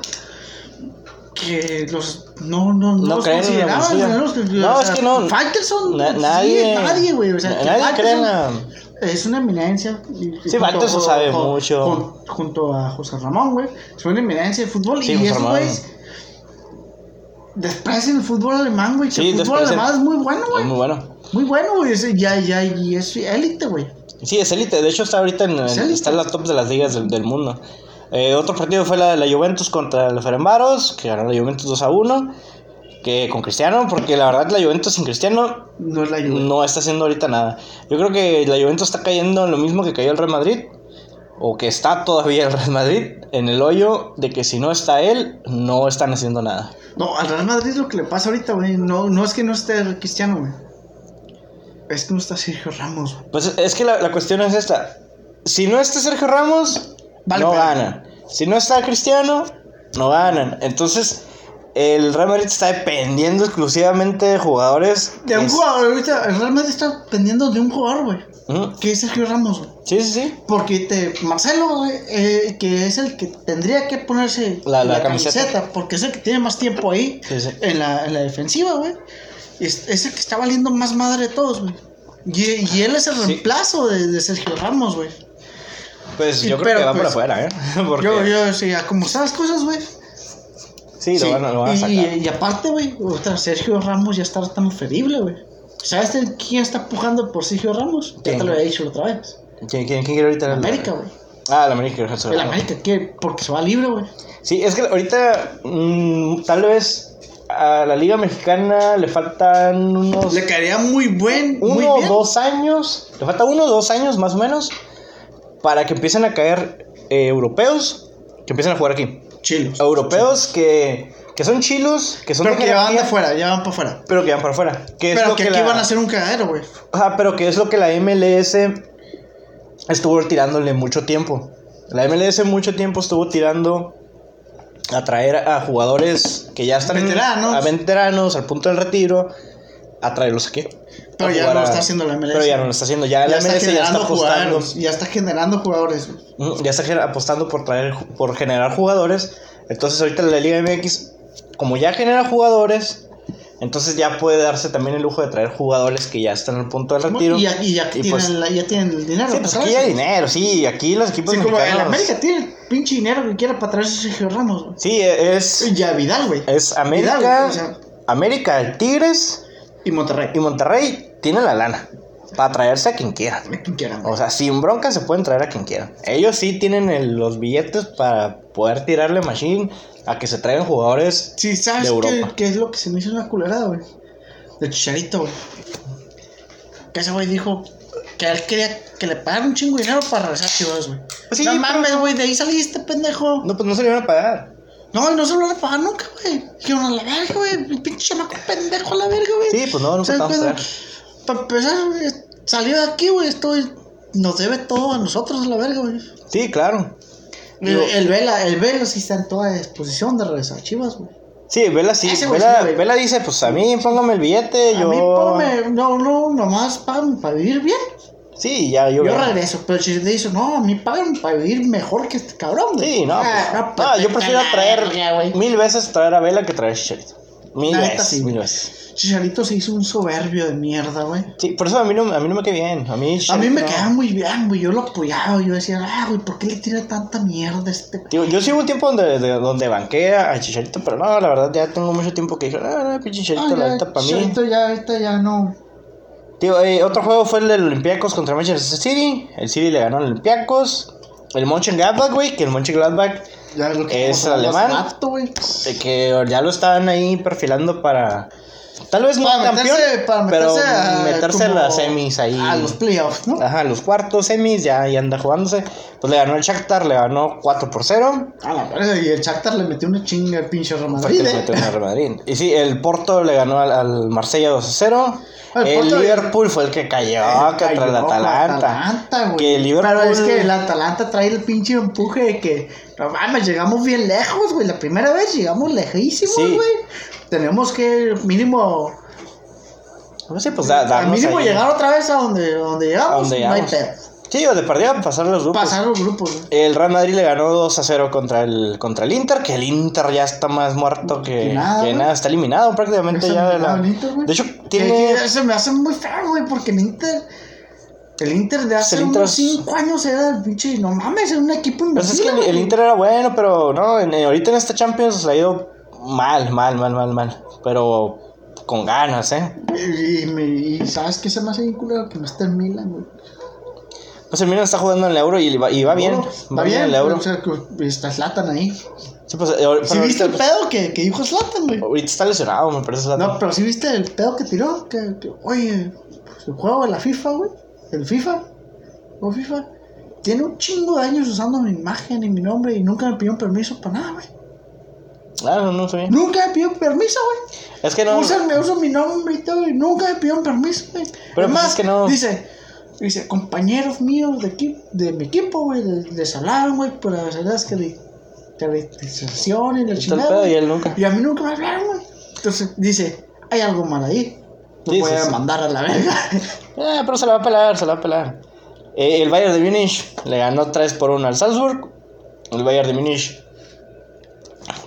que los no, no, no, No los creen en la. ¿no? Los que- No, o es sea, que no. Faitelson, Na- sí, nadie- nadie, güey, o sea, nadie cree en la- Es una eminencia. Sí, Faitelson sabe mucho. jun- junto a José Ramón, güey. Es una eminencia de fútbol. Sí, y esos güeyes desprecian el fútbol alemán, güey. Sí, el fútbol desprecian. alemán es muy bueno, Es güey. muy bueno. Muy bueno, güey. es- Ya, ya, y es élite, güey. Sí, es élite. De hecho, está ahorita en, Es élite. está en las tops de las ligas del, del mundo. Eh, otro partido fue la, la Juventus contra el Ferenbaros, que ganó la Juventus 2 a 1. Que con Cristiano, porque la verdad la Juventus sin Cristiano No es la ayuda. no está haciendo ahorita nada. Yo creo que la Juventus está cayendo en lo mismo que cayó el Real Madrid. O que está todavía el Real Madrid en el hoyo de que si no está él, no están haciendo nada. No, al Real Madrid lo que le pasa ahorita, güey, no, no es que no esté Cristiano, güey. Es que no está Sergio Ramos. Pues es que la, la cuestión es esta. Si no está Sergio Ramos, Vale, no ganan. Si no está Cristiano, no ganan. Entonces, el Real Madrid está dependiendo exclusivamente de jugadores. De un Es- jugador, ahorita el Real Madrid está dependiendo de un jugador, güey. Que es Sergio Ramos, güey. Sí, sí, sí. Porque te, Marcelo, güey, eh, que es el que tendría que ponerse La- la camiseta. porque es el que tiene más tiempo ahí Sí, sí. En, la, en la defensiva, güey. Es, es el que está valiendo más madre de todos, güey. Y, y él es el Sí. reemplazo de, de Sergio Ramos, güey. Pues yo creo pero, que va por pues, afuera, ¿eh? Porque Yo, yo, sí, como están las cosas, güey. sí, lo van, a- lo van a y, sacar. y, y aparte, güey, Sergio Ramos ya está tan ferible, güey. ¿Sabes quién está pujando por Sergio Ramos? Ya ¿Quién? te lo había dicho otra vez. ¿Quién, quién, quién quiere ahorita? El el- América, güey. Ah, el América. hacer- El América, ¿qué? Porque se va libre, güey. Sí, es que ahorita mm, tal vez a la Liga Mexicana le faltan unos Le caería muy buen, muy uno o dos años, le falta uno o dos años más o menos para que empiecen a caer eh, europeos que empiecen a jugar aquí. Chilos. Europeos que, que son chilos, que son Pero que van de afuera, ya van para afuera. pero que van para afuera. Que es Pero lo que, que aquí la- van a hacer un cagadero, güey. Ajá, pero que es lo que la MLS estuvo tirándole mucho tiempo. La MLS mucho tiempo estuvo tirando a traer a jugadores que ya están Veteranos. a veteranos al punto del retiro a traerlos aquí. Pero A ya no lo está haciendo la MLS. Pero ya no lo está haciendo. Ya, la Ya está MLS ya está generando apostando. jugadores. Ya está generando jugadores, Ya está apostando por traer por generar jugadores. Entonces ahorita la Liga MX, como ya genera jugadores, entonces ya puede darse también el lujo de traer jugadores que ya están al punto del retiro. Y ya, y ya, Y tienen, pues- la- ya tienen el dinero. Sí, pues aquí hay dinero, sí, aquí los equipos Sí, como el mexicanos- América tiene el pinche dinero que quiera para traerse Sergio Ramos. Sí, es, Y ya Vidal, güey. es América, Vidal, o sea, América, Tigres y Monterrey. y Monterrey tienen la lana para traerse a quien quieran. A quien quieran, güey. O sea, sin bronca se pueden traer a quien quieran. Ellos sí tienen el- los billetes para poder tirarle machine a que se traigan jugadores. Sí, ¿sabes de Europa. qué es lo que se me hizo una culerada, güey? De Chicharito, güey. Que ese güey dijo que él quería que le pagaran un chingo de dinero para regresar a Chivas, güey. Sí, no mames, güey, de ahí saliste, pendejo. No, pues no se le van a pagar. No, y no se lo van a pagar nunca, güey. Dijeron a la verga, güey. El pinche chamaco pendejo a la verga, güey. Sí, pues no, nunca vamos a. Para empezar, güey, salió de aquí, güey. Esto nos debe todo a nosotros a la verga, güey. Sí, claro. El, Vela, el Vela sí está en toda disposición de regresar a Chivas, güey. Sí, Vela sí. Ese Vela, sí. Vela dice, pues a mí póngame el billete, A yo... mí, póngame, no, no, nomás pagan para vivir bien. Sí, ya, yo... Yo, regreso, pero si te dice, no, a mí pagan para vivir mejor que este cabrón, güey. Sí, no, Ah, pues, no, no, yo pues, prefiero traer güey. mil veces traer a Vela que traer a Chicharito. Mil veces, sí. mil veces. Chicharito se hizo un soberbio de mierda, güey. Sí, por eso a mí no, a mí no me queda bien. A mí, A mí me quedaba muy bien, güey. Yo lo apoyaba. Yo decía, ah, güey, ¿por qué le tira tanta mierda a este? Digo, yo sí hubo un tiempo donde, de- donde banqué a Chicharito, pero no, la verdad ya tengo mucho tiempo que dije, ah, no, Chicharito, Ah, la neta para mí. Chicharito ya, ahorita ya no. Digo, eh, otro juego fue el del Olympiacos contra Manchester City. El City le ganó al Olympiacos. El Mönchengladbach, güey, que el Mönchengladbach, Ya es lo que Es alemán. rato, que ya lo estaban ahí perfilando para... Tal vez no Para campeón, meterse, para pero meterse, a, meterse en las semis ahí. A los playoffs, ¿no? Ajá, los cuartos semis, ya, ya anda jugándose. Pues le ganó el Shakhtar, le ganó 4 por 0. A la verga, y el Shakhtar le metió una chinga al pinche Real Madrid, le eh. metió el Real Madrid. Y sí, el Porto le ganó al, al Marsella 2 a 0. El El, Porto- Liverpool fue el que cayó contra el Atalanta. Atalanta, güey. Que el Liverpool- Pero es que el Atalanta trae el pinche empuje de que, no mames, llegamos bien lejos, güey. La primera vez llegamos lejísimos, Sí. Tenemos que mínimo, No sé, pues da, al mínimo ahí- llegar otra vez a donde, donde llegamos. A donde no hay llegamos. pedo. Sí, o de perdida pasar los grupos. Pasar los grupos. El Real Madrid le ganó 2 a 0 contra el, contra el Inter, que el Inter ya está más muerto que, Que nada, que güey. nada, está eliminado prácticamente ya de la... Inter, de hecho, tiene... se me hace muy feo, güey, porque el Inter. El Inter de hace unos es- 5 años era el pinche. No mames, era un equipo Pues es que invencible. el. Inter era bueno, pero no, en- ahorita en esta Champions le ha ido mal, mal, mal, mal, mal. Pero con ganas, ¿eh? Y, y me- y sabes qué se me hace bien culero que no esté en Milan, güey. Pues el Milan está jugando en el Euro y va, y va bien. Va bien, el Euro. O sea, que está Zlatan ahí. Sí, pues, eh, ahor- ¿Sí pero viste el pedo que, que dijo Zlatan, güey? ahorita está lesionado, me parece. Zlatan. No, pero sí viste el pedo que tiró. Que, que, oye, pues, el juego de la FIFA, güey. El FIFA. O FIFA. Tiene un chingo de años usando mi imagen y mi nombre y nunca me pidió permiso para nada, güey. Ah, no, no sé. Nunca me pidió permiso, güey. Es que no. Usa, me uso mi nombre y todo y nunca me pidió permiso, güey. Pero, pues, es que no- Dice, dice, compañeros míos de, de mi equipo, güey, les, hablaron, güey, para hacerlas que le caracterización y la chingada. y güey. él nunca. Y a mí nunca me hablaron, güey. Entonces dice, hay algo mal ahí. Lo voy a mandar a la verga. Ah, pero se la va a pelar, se la va a pelar. Eh, el Bayern de Múnich le ganó 3 por 1 al Salzburg. El Bayern de Múnich.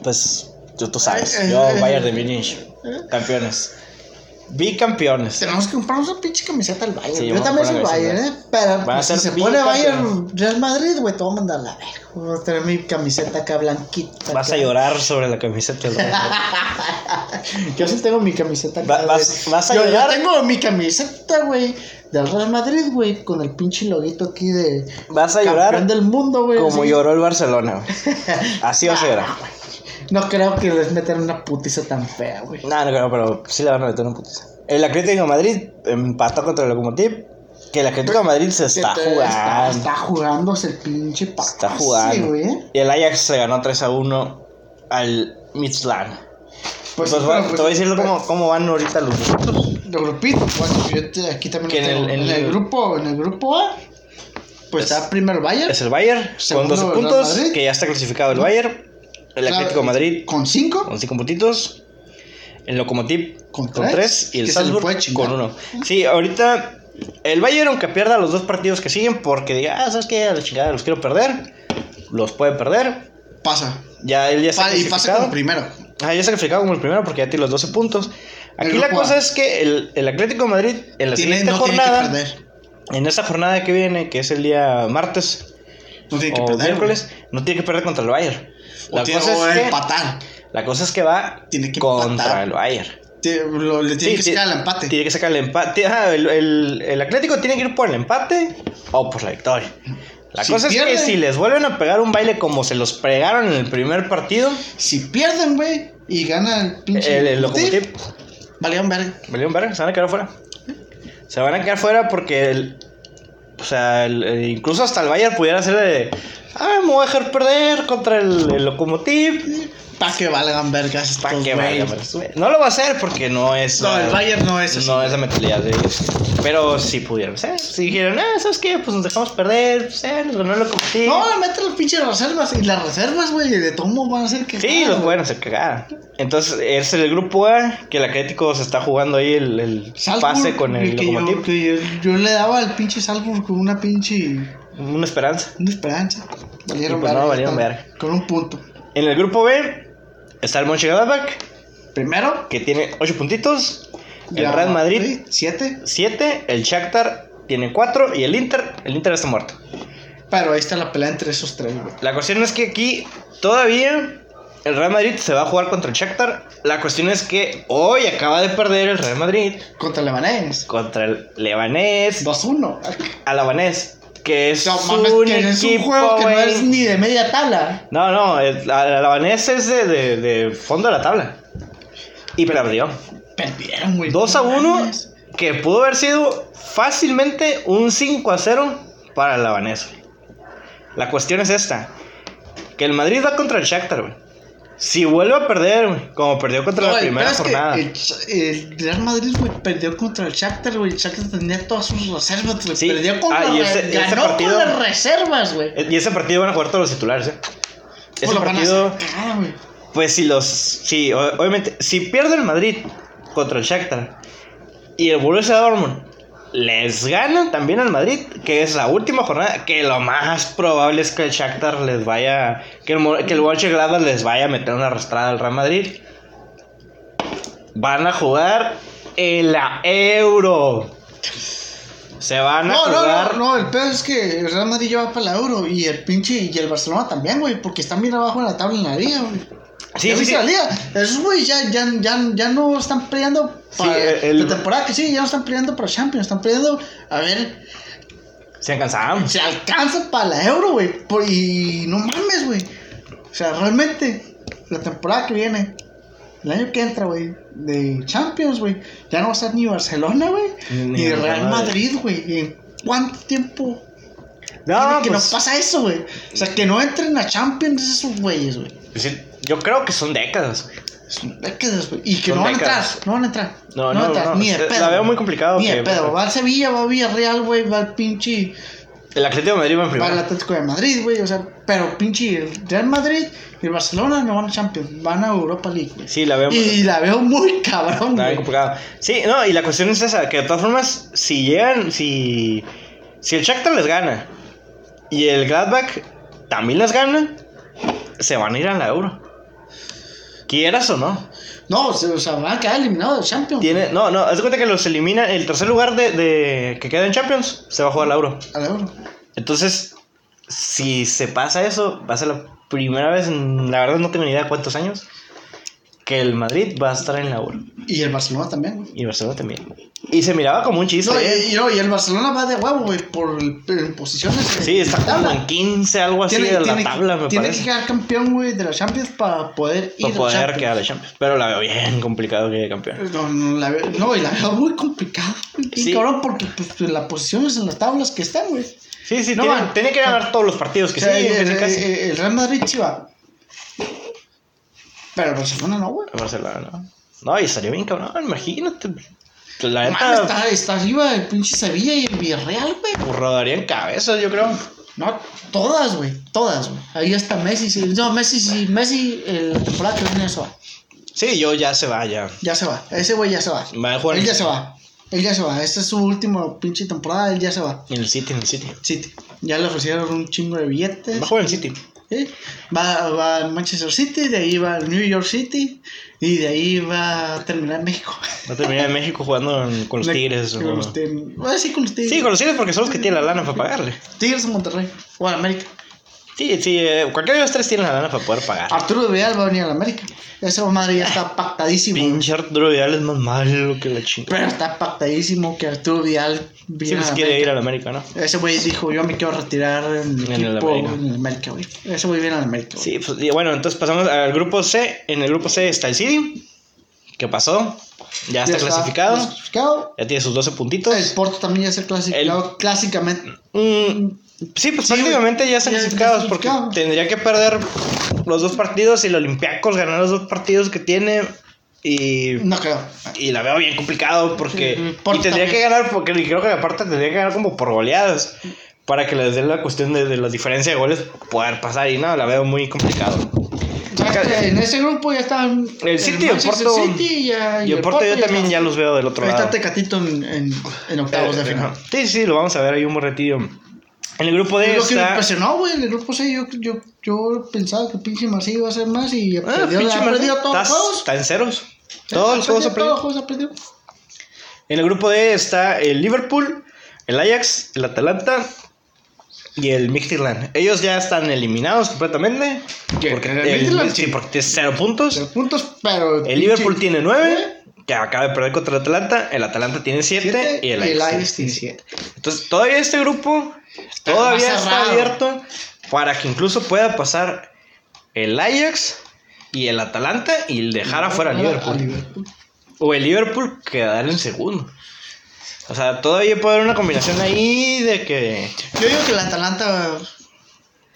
Pues, tú, tú sabes. Yo, eh, Bayern de Múnich. Campeones. bicampeones. Tenemos que comprarnos una pinche camiseta del Bayern. Sí, Yo también soy comprar Bayern, ¿eh? Pero pues, si se pone. Bayern Real Madrid, güey, te voy a mandar a la verga. Voy a tener mi camiseta acá blanquita. Vas a llorar sobre la camiseta del Bayern. Yo sí tengo mi camiseta acá. Va- vas- a yo, llorar. Yo tengo mi camiseta, güey, del Real Madrid, güey, con el pinche loguito aquí de. Vas a llorar del mundo, güey. como lloró el Barcelona, güey. Así vas a llorar. No creo que les metan una putiza tan fea, güey. No, no creo, pero sí le van a meter un putiza. El Atlético de Madrid empató contra el Lokomotiv. Que el Atlético de Madrid se está jugando. Está, está jugándose el pinche Está papá. jugando. güey. Y el Ajax se ganó 3 a 1 al Midland. Pues, va- pero, te pues, voy a decir pero- cómo, cómo van ahorita los grupos. Los grupitos, bueno, yo te- aquí también Que lo en tengo. el- en, el, grupo, en el grupo A, pues Es- está primero el Bayern Es el Bayern con Segundo, 12 el Real puntos, Madrid. que ya está clasificado el Bayern. El Claro, Atlético de Madrid con 5 con 5 puntitos. El Lokomotiv Con con tres, 3 y el Salzburg con 1. Sí, ahorita el Bayern, aunque pierda los dos partidos que siguen, porque diga, ah, ¿sabes qué? A la chingada los quiero perder, los puede perder. pasa. Ya él ya está Pa- y pasa como primero. Ah, ya está clasificado como el primero porque ya tiene los 12 puntos. Aquí la cosa A. es que el, el Atlético de Madrid en la Tiene, siguiente no tiene que jornada, perder. en esa jornada que viene, que es el día martes No tiene que o perder. miércoles, no tiene que perder contra el Bayern. La cosa, es que, empatar. la cosa es que va Tiene que contra empatar. el Bayern. Lo- le tiene Sí, que sacar el empate. Tiene que sacar el empate. Ajá, el, el- el Atlético tiene que ir por el empate o por la victoria. La Si cosa es que si les vuelven a pegar un baile como se los pegaron en el primer partido, Si pierden, güey, y gana el pinche. el, el Lokomotiv Valieron verga. Valieron verga, se van a quedar fuera. Se van a quedar fuera porque el, o sea, el- el- incluso hasta el Bayern pudiera hacerle de ah, me voy a dejar perder contra el, el Lokomotiv. Para que valgan vergas. Para estos que güeyes. vaya, pues, No lo va a hacer porque no es. No, el Bayern no es así. No es la mentalidad de ellos. Pero sí pudieron ser. Si dijeron, ah, ¿sabes qué? Pues nos dejamos perder. Pues eh, nos ganó. No, le meten las pinches reservas. Y las reservas, güey, de tomo van a ser que. Sí, los buenos se cagaron. Entonces, es el grupo A que el Atlético se está jugando ahí el, el pase con el que yo, Lokomotiv. que yo, yo le daba al pinche Salzburg con una pinche. Una esperanza. Una esperanza. Valieron pues no, valieron verga. Con un punto. En el grupo B está el Mönchengladbach, Primero. que tiene 8 puntitos. El Real Madrid, Siete. 7. El Shakhtar tiene 4. Y el Inter, el Inter está muerto. Pero ahí está la pelea entre esos tres, güey. La cuestión es que aquí todavía el Real Madrid se va a jugar contra el Shakhtar. La cuestión es que hoy acaba de perder el Real Madrid Contra el Lebanés. contra el Lebanés. 2-1. Alabanés, que es No mames, un que es un equipo, juego que no güey. es ni de media tabla. No, no, el, el Alabanés es de, de- de fondo de la tabla. Y perdió. Perdieron, güey. 2 a No 1, mames. que pudo haber sido fácilmente un 5 a 0 para el güey. La cuestión es esta: que el Madrid va contra el Shakhtar, güey. Si vuelve a perder, güey, como perdió contra No, la primera es jornada. El, Real Madrid, güey, perdió contra el Shakhtar, güey. El Shakhtar tenía todas sus reservas, güey. Sí. Perdió con Ah, ese- ese ganó partido- con las reservas, güey. Y ese partido van a jugar todos los titulares, ¿eh? Ese Pues a partido, güey. pues si los. Sí, obviamente, si pierde el Madrid contra el Shakhtar y el Borussia Dortmund les ganan también al Madrid, que es la última jornada, que lo más probable es que el Shakhtar les vaya, que el, que el les vaya a meter una arrastrada al Real Madrid. Van a jugar en la Euro. Se van a No, no, jugar. no, no, el pedo es que el Real Madrid ya va para la Euro y el pinche y el Barcelona también, güey, porque están bien abajo en la tabla en la liga, güey. Sí, ¿Ya sí, sí. Esos güey ya, ya, ya, ya no están peleando para el- la temporada que sí, ya no están peleando para Champions, están peleando a ver Se cansado. se alcanza para la Euro, güey. por- Y no mames, güey. O sea, realmente, la temporada que viene, el año que entra, güey, de Champions, güey, ya no va a ser ni Barcelona, güey, Ni ni, Real Madrid. Güey. ¿Y ¿En cuánto tiempo No, que pues, no pasa eso, güey? O sea, que no entren a Champions esos güeyes, güey. sí, yo creo que son décadas. güey. Son décadas, güey. Y que Son no van a entrar, no van a entrar. No, van no, a entrar, no, ni de la pedo. veo muy complicado Ni de que- pedo. Va al Sevilla, va a Villarreal, güey, va al pinche. El Atlético de Madrid va en Va al. Atlético de Madrid, güey. O sea, pero pinche el Real Madrid y el Barcelona no van a Champions, van a Europa League, güey. Sí, la veo. Y la veo muy cabrón, la veo güey. complicado. Sí, no, y la cuestión es esa, que de todas formas, si llegan, si, si el Shakhtar les gana y el Gladbach también les gana, se van a ir a la Euro. Quieras o no. No, o sea, van a quedar eliminados de Champions. Tiene, no, no, haz de cuenta que los elimina. El tercer lugar de, de que queda en Champions se va a jugar al Euro. Al Euro. Entonces, si se pasa eso, va a ser la primera vez, en- la verdad no tengo ni idea cuántos años, que el Madrid va a estar en la Euro. Y el Barcelona también, güey. Y Barcelona también. Y se miraba como un chiste. No, ¿eh? y, y no, y el Barcelona va de huevo, güey, por en posiciones. Sí, está como en 15, algo así de la tabla, me tiene parece. que quedar campeón, güey, de la Champions para poder ir Para poder Champions. quedar de Champions. Pero la veo bien complicado que llegue campeón. No, no, la veo, no, y la veo muy complicada, Sí. cabrón, porque pues, las posiciones en las tablas que están, güey. Sí, sí, No tiene, van. tiene que ganar todos los partidos que O sea, sí, el, el- el Real Madrid sí va. Pero el Barcelona no, güey. El Barcelona, ¿no? No, y salió bien cabrón, imagínate. La neta, está, está arriba el pinche Sevilla y el Villarreal, güey. pues, rodarían cabezas, yo creo. No, todas, güey. Todas, güey. Ahí está Messi. Sí. No, Messi, sí. Messi, el temporada que viene, eso va. Sí, yo ya se va, ya. Ya se va. Ese güey ya se va. Va a jugar Él ya se va. Él ya se va. Esta es su última pinche temporada. Él ya se va. en el City, en el City. City. Ya le ofrecieron un chingo de billetes. Va a jugar en el City. ¿Sí? Va, va a Manchester City, de ahí va al New York City y de ahí va a terminar en México. Va a terminar en México jugando en- con los Tigres. Con o- los Tigres. Ah, sí, con los Tigres. Sí, con los Tigres porque son los que tienen la lana para pagarle. Tigres de Monterrey. O al América. Sí, sí, eh, cualquiera de los tres tiene la lana para poder pagar. Arturo Vidal va a venir al América. Esa madre ya está pactadísimo. Pinche Arturo Vidal es más malo que la chingada. Pero está pactadísimo que Arturo Vidal Sí, viene pues a quiere ir América. al América, ¿no? Ese güey dijo, yo me quiero retirar en el En el equipo América. en el América, güey. Ese güey viene al América, güey. Sí, pues y bueno, entonces pasamos al grupo C. En el grupo C está el City. ¿Qué pasó? Ya está clasificado. clasificado. Ya tiene sus 12 puntitos. El Porto también ya está clasificado clásicamente. Mm, sí, pues Sí, prácticamente ya están ya clasificados porque tendría que perder los dos partidos y el Olympiacos ganar los dos partidos que tiene y, No creo. y la veo bien complicado porque Sí, y tendría que ganar porque creo que aparte tendría que ganar como por goleadas para que les den la cuestión de, de la diferencia de goles poder pasar y no, la veo muy complicado. ¿Sabes que en ese grupo ya están El City el Porto- City y, ya- Y el Porto yo también ya los veo del otro Ahí lado. está Tecatito en, en, en octavos de Eh, final. Sí, sí, lo vamos a ver ahí un retillo. En el grupo D Lo que me impresionó, güey, en el grupo C, yo, yo, yo pensaba que pinche Marcelo iba a hacer más y Ah, perdió, pinche Madrid. perdido todos los juegos. Está en ceros. Todos los juegos ha Todos los. En el grupo D está el Liverpool, el Ajax, el Atalanta y el Midtjylland. Ellos ya están eliminados completamente. ¿Qué? Porque ¿El el, sí, porque tiene cero puntos. Cero puntos, pero. El Liverpool tiene nueve, que acaba de perder contra el Atalanta. El Atalanta tiene siete, Siete, y el Ajax, Ajax tiene tiene siete. Entonces, todavía este grupo todavía más está cerrado. abierto para que incluso pueda pasar el Ajax y el Atalanta y dejar afuera al A Liverpool. Liverpool. O el Liverpool quedar en segundo. O sea, todavía puede haber una combinación ahí de que. Yo digo que el Atalanta.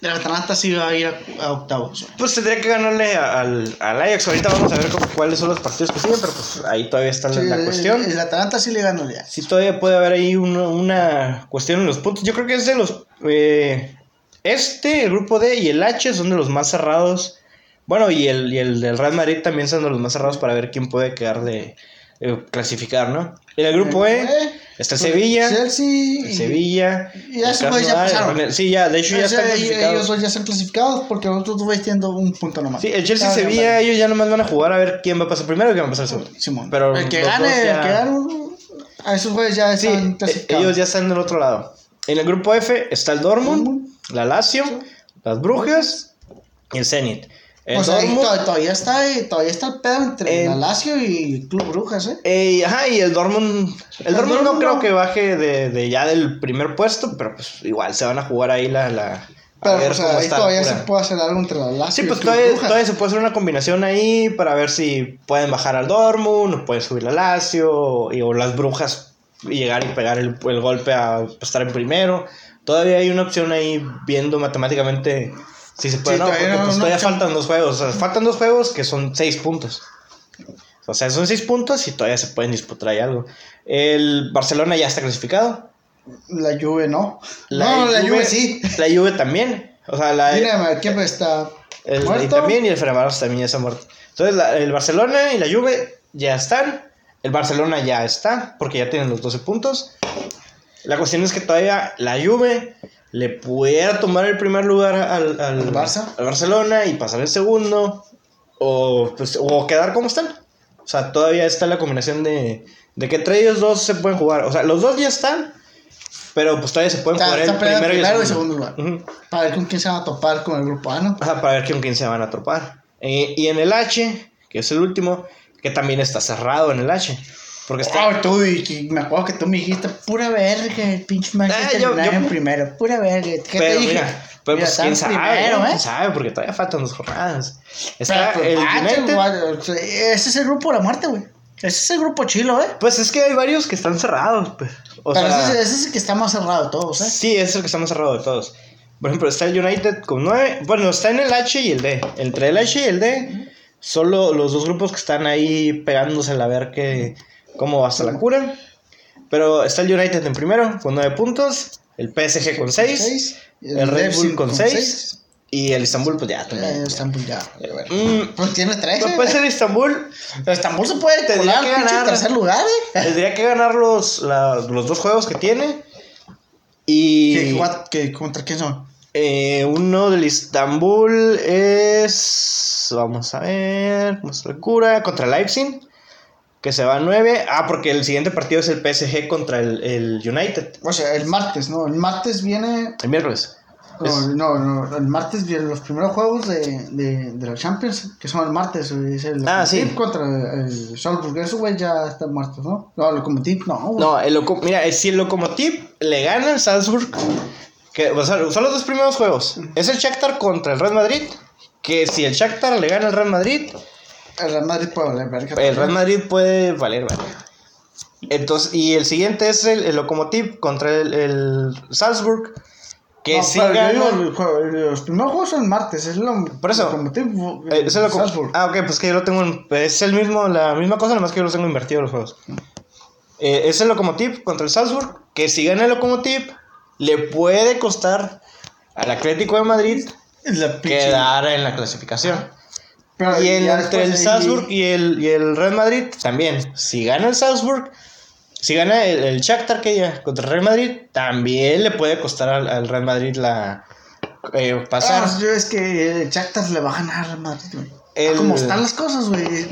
El Atalanta sí va a ir a, a octavos. Pues tendría que ganarle al, al Ajax. Ahorita vamos a ver cómo- cuáles son los partidos que siguen, pero pues ahí todavía está la, Sí, la el- cuestión. El, Atalanta sí le ganó ya. Sí, todavía puede haber ahí una, una cuestión en los puntos. Yo creo que es de los. eh, este, el grupo D y el H son de los más cerrados. Bueno, y el, y el del Real Madrid también son de los más cerrados para ver quién puede quedar de. de clasificar, ¿no? En el grupo E está el Sevilla. Chelsea. y- Sevilla. y ya esos ya pasaron. Sí, ya, de hecho ya están Ellos clasificados. dos ya están clasificados porque los otros güeyes tienen un punto nomás. Sí, el Chelsea y Sevilla, ellos ya nomás van a jugar a ver quién va a pasar primero y quién va a pasar segundo. Simón. Pero el que gane, el que gane, a esos güeyes ya están eh, clasificados. ellos ya están del otro lado. En el grupo F está el Dortmund, Dortmund. la Lazio, las Brujas y el Zenit. El o sea, Dortmund, todavía está, eh, todavía está el pedo entre En- la Lazio y Club Brujas, ¿eh? eh, ajá, y el Dortmund, el El Dortmund no creo que baje de, de ya del primer puesto, pero pues igual se van a jugar ahí la... la a Pero, ver o sea, ahí todavía se puede hacer algo entre la Lazio Sí, y pues el Club todavía, Brujas. todavía se puede hacer una combinación ahí para ver si pueden bajar al Dortmund o pueden subir la Lazio y, o las brujas y llegar y pegar el, el golpe a estar en primero. Todavía hay una opción ahí viendo matemáticamente si se puede Sí, no, todavía porque pues no todavía faltan dos juegos. O sea, faltan dos juegos que son seis puntos. O sea, son seis puntos y todavía se pueden disputar ahí algo. El Barcelona ya está clasificado. La Juve no. no, la Juve sí. La Juve también. O sea, la, Mira, ¿qué está? el, y muerto. también y el Fenerbahce también ya está muerto. Entonces la- el Barcelona y la Juve ya están. El Barcelona ya está porque ya tienen los 12 puntos. La cuestión es que todavía la Juve le pudiera tomar el primer lugar al, al, ¿Al Barça? al Barcelona y pasar el segundo o, pues, o quedar como están. O sea, todavía está la combinación de, de que entre ellos dos se pueden jugar. O sea, los dos ya están, pero pues todavía se pueden Está- jugar el primero y el primero y segundo. lugar. Para ver con quién se van a topar con el grupo A, ¿no? Ajá, para ver con quién se van a tropar. Eh, y en el H, que es el último, que también está cerrado en el H. Porque está. Ah, tú, y me acuerdo que tú me dijiste, pura verga, el pinche man Ah, que yo- yo- primero, pura verga. ¿Qué te pero dije? mira, pero Mira, pues quién sabe, primero. ¿eh? quién sabe, porque todavía faltan dos jornadas. Está Pero, el pues, macho, United. Ese es el grupo de la muerte, güey. Ese es el grupo chilo, ¿eh? Pues es que hay varios que están cerrados, pues. O Pero sea, ese, es- ese es el que está más cerrado de todos, ¿eh? Sí, ese es el que está más cerrado de todos. Por ejemplo, está el United con 9. Bueno, está en el H y el D. Entre el H y el D, solo los dos grupos que están ahí pegándose a ver que, cómo va hasta la cura. Pero está el United en primero con 9 puntos. El PSG con 6. Seis, El, Red Bull con seis, 6. Y el Istanbul, pues ya Eh, también. Estambul ya. Pero bueno. Mm, Pues tiene tres. pues ¿eh? puede ser Istanbul. Pero Estambul se puede Tendría que ganar. tercer lugar, ¿eh? Tendría que ganar los, la- los dos juegos que tiene. Y. ¿Qué- what- qué- ¿Contra quién son? Eh, uno del Istanbul es. Vamos a ver. ¿Cómo se cura? Contra Leipzig. Que se va a 9. Ah, porque el siguiente partido es el PSG contra el, el United. O sea, el martes, ¿no? El martes viene. El miércoles. Es- No, no, el martes vienen los primeros juegos de, de, de la Champions, que son el martes, es el Ah, sí. Contra el Salzburg, eso güey ya está muerto, ¿no? No, el Lokomotiv, no, güey. No, el Loco- mira, si el Lokomotiv le gana al Salzburg. Que, o sea, son los dos primeros juegos. Es el Shakhtar contra el Real Madrid. Que si el Shakhtar le gana al Real Madrid, El Real Madrid puede valer verga. El Real Madrid puede valer, vale. Entonces, y el siguiente es el, el Lokomotiv contra el, el Salzburg. Que No, juego- los primeros juegos son martes, es lo Por eso. Lokomotiv, eh, es el Salzburg. Ah, ok, pues que yo lo tengo. en- es el mismo, la misma cosa, nomás que yo los tengo invertidos los juegos. Eh, es el Lokomotiv contra el Salzburg. Que si gana el Lokomotiv, le puede costar al Atlético de Madrid quedar en la clasificación. Pero Y ya entre el Salzburg y el, y el Real Madrid también. Si gana el Salzburg, si gana el, el Shakhtar que ya contra el Real Madrid, también le puede costar al, al Real Madrid la eh, pasar. Ah, yo es que el Shakhtar le va a ganar al Madrid, güey. El- Como están las cosas, güey.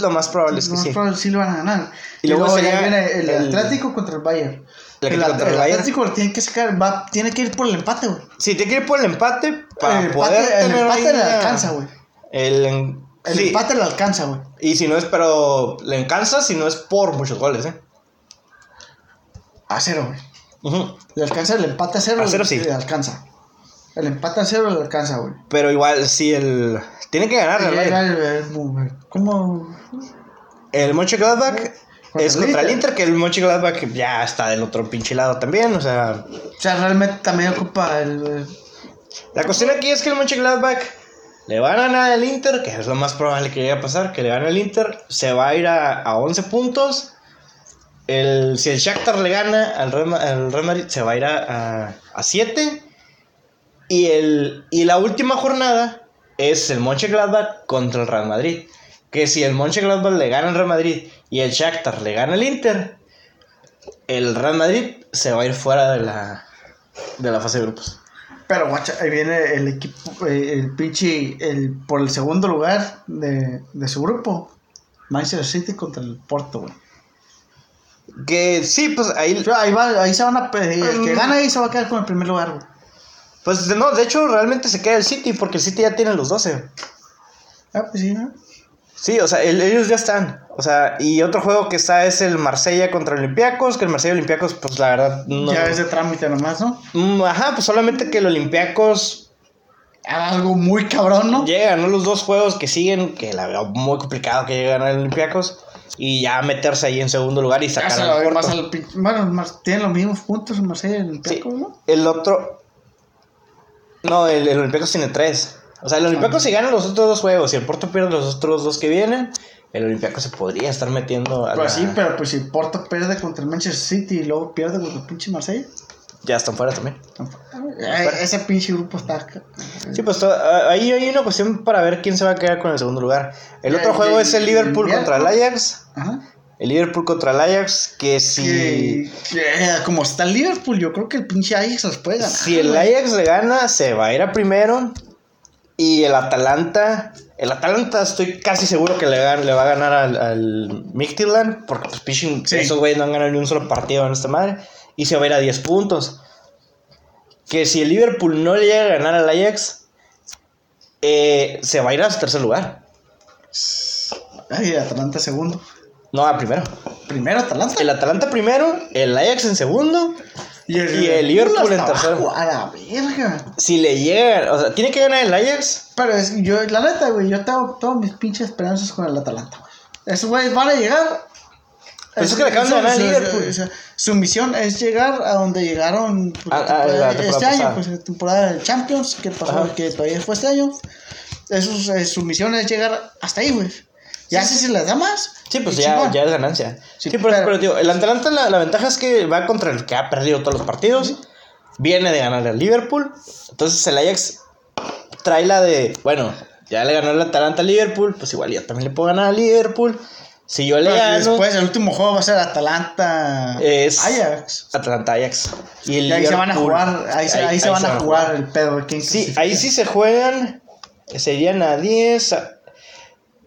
lo más probable es que Lo más sí. probable sí lo van a ganar. Y luego luego, sería viene el, el- Atlético contra el Bayern. El El, Atlético contra el el Bayern. Atlético lo tiene que sacar, va, tiene que ir por el empate, güey. Sí, tiene que ir por el empate para el poder empate, el tener empate le alcanza, güey. El, El sí, empate le alcanza, güey. Y si no es, pero le alcanza si no es por muchos goles, ¿eh? A cero, güey. Le alcanza el empate a cero. A cero, le- sí. Le alcanza. El empate a cero le alcanza, güey. Pero igual, si el. Tiene que ganar el el- el- ¿Cómo? El Mönchengladbach Contra es el contra el Inter. Que el Mönchengladbach ya está del otro pinche lado también, o sea... O sea, realmente también ocupa el. La cuestión aquí es que el Mönchengladbach le va a ganar al Inter, que es lo más probable que llegue a pasar, que le gane al Inter, se va a ir a, a 11 puntos. El, si el Shakhtar le gana al Real, Ma- al Real Madrid, se va a ir a, a, a 7. Y, el, y la última jornada es el Mönchengladbach contra el Real Madrid. Que si el Mönchengladbach le gana al Real Madrid y el Shakhtar le gana al Inter, el Real Madrid se va a ir fuera de la, de la fase de grupos. Pero, guacha, ahí viene el equipo, eh, el pinche, el, por el segundo lugar de, de su grupo. Manchester City contra el Porto, güey. Que sí, pues ahí. Ahí, va, ahí se van a. El que Mm. gana ahí se va a quedar con el primer lugar, güey. Pues no, de hecho, realmente se queda el City, porque el City ya tiene los 12. Ah, pues sí, ¿no? Sí, o sea, el- ellos ya están. O sea, y otro juego que está es el Marsella contra el Olympiacos, que el Marsella Olympiacos, pues la verdad, no. Ya es de trámite nomás, ¿no? Mm, Ajá, pues solamente que el Olympiacos Haga algo muy cabrón, ¿no? llega, ¿no? Los dos juegos que siguen, que la veo muy complicado que llegue a ganar el Olympiacos, y ya meterse ahí en segundo lugar y sacar al Porto. más al Bueno, más, tienen los mismos puntos en Marsella y el Sí, Peco, ¿no? el otro. No, el, el Olympiacos tiene tres. O sea, el Olympiacos si gana los otros dos juegos y el Porto pierde los otros dos que vienen, el Olympiacos se podría estar metiendo a Pues la- sí, pero pues si Porto pierde contra el Manchester City y luego pierde contra el pinche Marsella. Ya están fuera también. eh, Ese pinche grupo está. Sí, pues ahí hay una cuestión para ver quién se va a quedar con el segundo lugar. El otro juego es el Liverpool contra el. Ajax. Ajá. El Liverpool contra el Ajax, que si, Que- que, como está el Liverpool, yo creo que el pinche Ajax los puede ganar. si el. Ajax le gana, se va a ir a primero. Y el Atalanta El Atalanta estoy casi seguro que le, va a ganar al, al porque pues Piching, Sí. esos güeyes no han ganado ni un solo partido en esta madre, y se va a ir a 10 puntos. Que si el Liverpool no le llega a ganar al Ajax, eh, se va a ir a su tercer lugar. Ay, Atalanta segundo. No, a primero. Primero Atalanta. El Atalanta primero, el Ajax en segundo, y el Liverpool en tercero. A la verga. Si le llega, o sea, tiene que ganar el Ajax. Pero es, yo, la neta, güey, yo tengo todas mis pinches esperanzas con el Atalanta, güey. Esos güeyes van a llegar. Pero es que le acaban de ganar su- Liverpool. su- Su misión es llegar a donde llegaron pues, A- a la este año, pues la temporada de Champions, que pasó, Ajá. que todavía fue este año. Eso, es- eh, su misión es llegar hasta ahí, güey. Ya si les da más. Sí, pues ya, ya es ganancia. Sí, Sí, pero, pero- pero, digo, el Atalanta la, la ventaja es que va contra el que ha perdido todos los partidos. Viene de ganar al Liverpool. Entonces el Ajax trae la de, bueno, ya le ganó el Atalanta al Liverpool, pues igual yo también le puedo ganar al Liverpool. Si yo le gano, Después, el último juego va a ser Atalanta Es- Ajax. Atalanta Ajax. Y, el Y ahí se van a jugar, ahí, se- ahí se van a jugar el pedo. Sí, ahí sí se juegan. Serían a 10. a-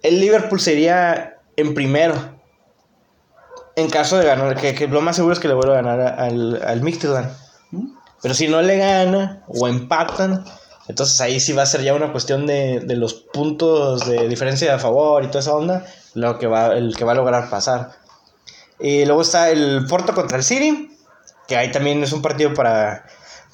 El Liverpool sería en primero. En caso de ganar, que, que lo más seguro es que le vuelva a ganar al, al. ¿Mm? Pero si no le gana o empatan, entonces ahí sí va a ser ya una cuestión de, de los puntos de diferencia a favor y toda esa onda, lo que va, el que va a lograr pasar. Y luego está el Porto contra el City, que ahí también es un partido para,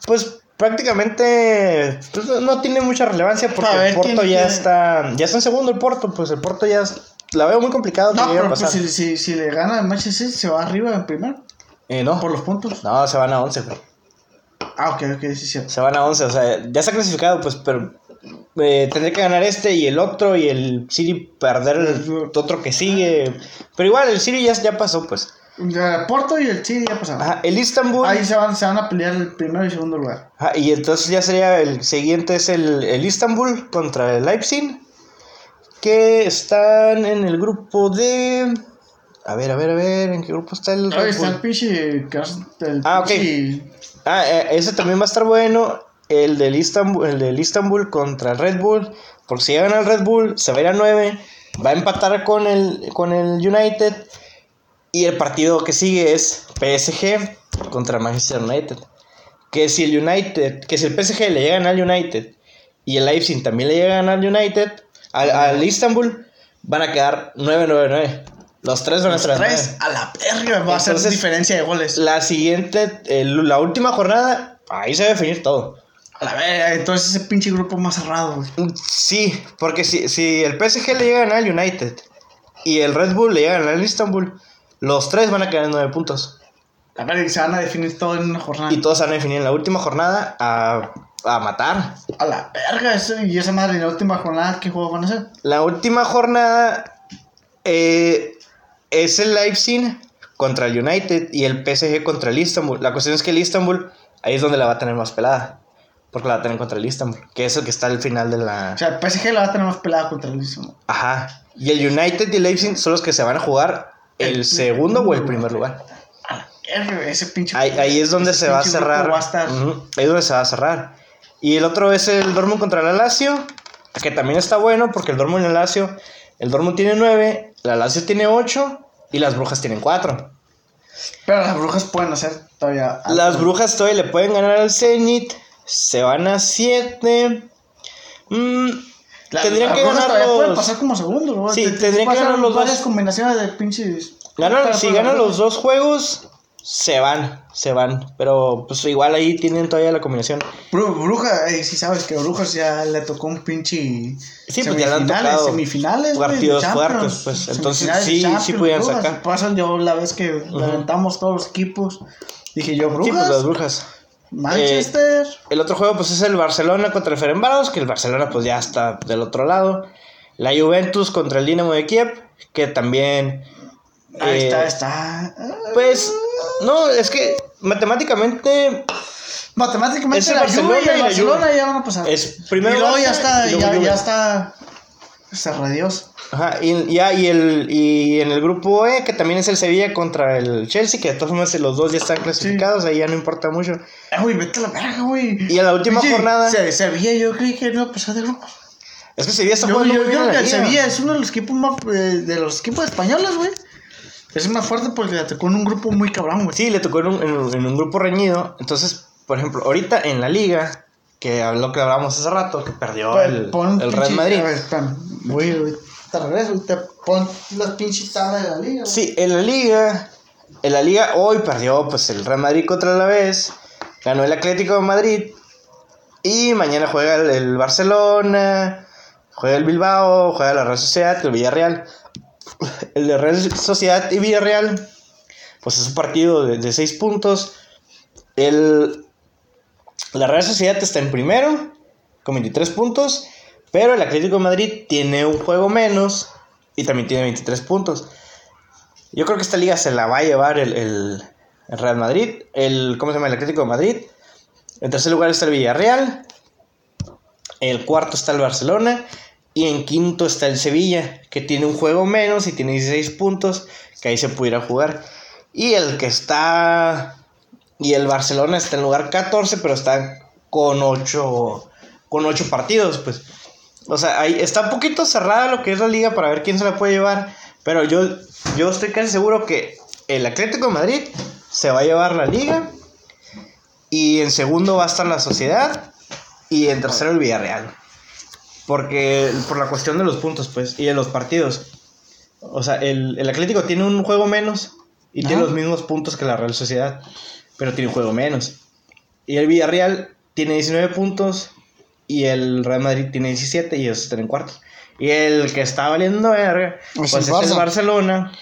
pues prácticamente pues, no- tiene mucha relevancia porque ver, el Porto ¿quién ya está, ya está en segundo el Porto, pues el Porto ya es- la veo muy complicado que No, a pero pues, pasar. si, si, si le gana el Manchester City, se va arriba en primero. Eh, no, Por los puntos. no, se van a 11, güey. Ah, ok, ok, sí, cierto. Se van a 11, o sea, ya está clasificado, pues, pero eh, tendría que ganar este y el otro y el City perder el otro que sigue. Pero igual, el City ya, ya pasó, pues. El Porto y el City ya pasaron. Ajá, el Istanbul. Ahí se van, se van a pelear el primero y segundo lugar. ajá, y entonces ya sería el siguiente es el, el Istanbul contra el Leipzig. Que están en el grupo de. A ver, a ver, a ver, ¿en qué grupo está el Ahí está el pinche. el Ah, ok. Ah, eh, ese también va a estar bueno. El del Istanbul, el del Istanbul contra el Red Bull. Porque si gana el Red Bull, se va a ir a 9. Va a empatar con el, con el United. Y el partido que sigue es PSG contra Manchester United. Que si el United, que si el PSG le llega a ganar al United y el Leipzig también le llega a ganar al United, al, al Istanbul, van a quedar 9-9-9. Los tres van a estar en Tres a la verga va a ser diferencia de goles. la siguiente, la última jornada, ahí se va a definir todo. A la verga, entonces ese pinche grupo más cerrado, güey. Sí, porque si, si el PSG le llega a ganar al United y el Red Bull le llega a ganar al Istanbul, los tres van a quedar en nueve puntos. A ver, se van a definir todo en una jornada. Y todos se van a definir en la última jornada a, a matar. A la verga, ese- y esa madre, en la última jornada, ¿qué juego van a hacer? La última jornada eh, es el Leipzig contra el United y el PSG contra el Istanbul. La cuestión es que el Istanbul ahí es donde la va a tener más pelada. Porque la va a tener contra el Istanbul, que es el que está al final de la... O sea, el PSG la va a tener más pelada contra el mismo. Ajá. Y el United y el Leipzig son los que se van a jugar el, segundo o el primer lugar. A la verga, ese pinche. Ahí, ahí es donde se va a cerrar. Va a estar... Ujú, Ahí es donde se va a cerrar. Y el otro es el Dortmund contra el Lazio, que también está bueno porque el Dortmund y el Lazio, el Dortmund tiene 9, la Lazio tiene 8 y las Brujas tienen 4. Pero las brujas pueden hacer todavía. algo. Las Brujas todavía le pueden ganar al Zenit, se van a 7. Mm, La- tendrían que ganar todavía pueden los... pasar como segundo, ¿no? Sí, Te- te tendrían que ganar los varias dos. combinaciones de pinches. Ganan- si ganan los dos juegos, se van, se van. Pero pues igual ahí tienen todavía la combinación. Bru- Bruja, eh, si sabes que Brujas ya le tocó un pinche. Sí, pues ya le han semifinales, tocado semifinales, partidos fuertes, pues, entonces semifinales sí, sí pudieran sacar. Pasan yo la vez que levantamos todos los equipos. Dije yo, Sí, Brujas, pues las brujas. Manchester. El otro juego pues es el Barcelona contra el Ferencváros, que el Barcelona pues ya está del otro lado. La Juventus contra el Dinamo de Kiev, que también... ahí eh, está, está. Pues, no, es que matemáticamente Matemáticamente es la Juve y el Barcelona ya van a pasar. es primero... y luego ya está, ya, ya está. Ajá, y, ya, y, el, y en el grupo E, que también es el Sevilla contra el Chelsea, que de todas formas los dos ya están clasificados, ahí ya no importa mucho. Eh, güey, vete a la verga, güey. Y en la última Pinche jornada- Se, Sevilla, yo creí que no iba a pasar de grupo. Es que Sevilla está Yo, jugando yo muy bien creo que el. Sevilla es uno de los equipos más, eh, de los equipos españoles, güey. Es más fuerte porque le tocó en un grupo muy cabrón, güey. Sí, le tocó en un, en en un grupo reñido. Entonces, por ejemplo, ahorita en la liga, que lo que hablábamos hace rato, que perdió Pues, el, el Real Madrid. A ver, espérame, voy, güey, te regreso te pon las pinches tablas de la liga. güey. Sí, en la liga, en la liga hoy perdió pues el Real Madrid contra el Alavés, ganó el Atlético de Madrid y mañana juega el, el Barcelona, juega el Bilbao, juega la Real Sociedad, el Villarreal. El de Real Sociedad y Villarreal, pues es un partido de, de seis puntos. El, la Real Sociedad está en primero con 23 puntos, pero el Atlético de Madrid tiene un juego menos y también tiene 23 puntos. Yo creo que esta liga se la va a llevar el, el- Real Madrid, el ¿cómo se llama? El Atlético de Madrid. En tercer lugar está el Villarreal. El cuarto está el Barcelona y en quinto está el Sevilla, que tiene un juego menos y tiene 16 puntos, que ahí se pudiera jugar. Y el que está y el Barcelona está en lugar 14, pero está con 8 con 8 partidos, pues. O sea, ahí está un poquito cerrada lo que es la liga para ver quién se la puede llevar. Pero yo, yo estoy casi seguro que el Atlético de Madrid se va a llevar la liga. Y en segundo va a estar la Sociedad. Y en tercero el Villarreal. Porque por la cuestión de los puntos, pues, y de los partidos. O sea, el, el Atlético tiene un juego menos y tiene los mismos puntos que la Real Sociedad. Pero tiene un juego menos. Y el Villarreal tiene 19 puntos y el Real Madrid tiene 17 y ellos están en cuartos. Y el que está valiendo verga, Pues el es el. Barcelona.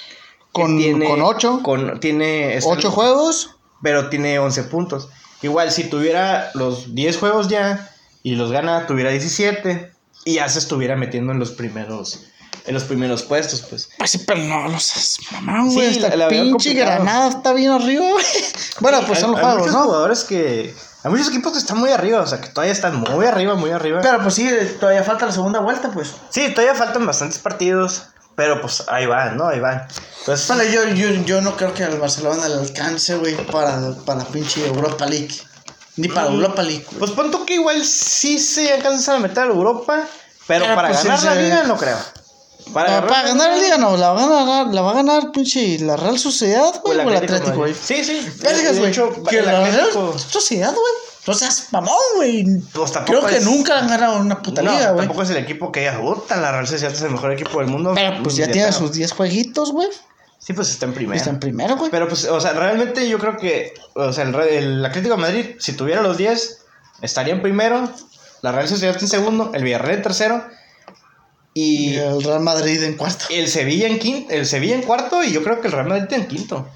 Con- con ocho. Con, tiene, está- Ocho juegos. pero tiene 11 puntos. Igual, si tuviera los 10 juegos ya y los gana, tuviera 17 y ya se estuviera metiendo en los primeros en los primeros puestos, pues. Pues sí, pero no lo seas, mamá, Sí, güey. Esta la- la veo pinche granada está bien arriba, güey. Bueno, pues Hay- son los juegos, ¿no? jugadores que hay muchos equipos que están muy arriba, o sea, que todavía están muy arriba, muy arriba. Pero pues sí, todavía falta la segunda vuelta, pues. sí, todavía faltan bastantes partidos, pero pues ahí van, ¿no? Ahí van. Entonces, Bueno, yo, yo, yo no creo que al Barcelona le alcance, güey, para, para pinche Europa League. Ni para Mm. Europa League, güey. pues pon que igual sí se alcanzan a meter a Europa, pero Pero, para pues, ganar la liga no creo. Para, para ganar el Liga, no, la va a ganar, la va a ganar pinche la Real Sociedad, güey, o el Atlético, güey. Sí, sí. Vergas, güey. Que la Real Sociedad, güey. No seas mamón, güey. Pues Creo que es- nunca han ganado una puta no, liga, güey. tampoco es el equipo que diga, puta, la Real Sociedad es el mejor equipo del mundo. Pero pues ya tiene sus 10 jueguitos, güey. Sí, pues está en primero. Está en primero, güey. Pero pues, o sea, realmente yo creo que, o sea, el, el Atlético de Madrid, si tuviera los 10, estaría en primero, la Real Sociedad en segundo, el Villarreal en tercero Y y el Real Madrid en cuarto. el Sevilla en quinto, el Sevilla en cuarto y yo creo que el Real Madrid en quinto.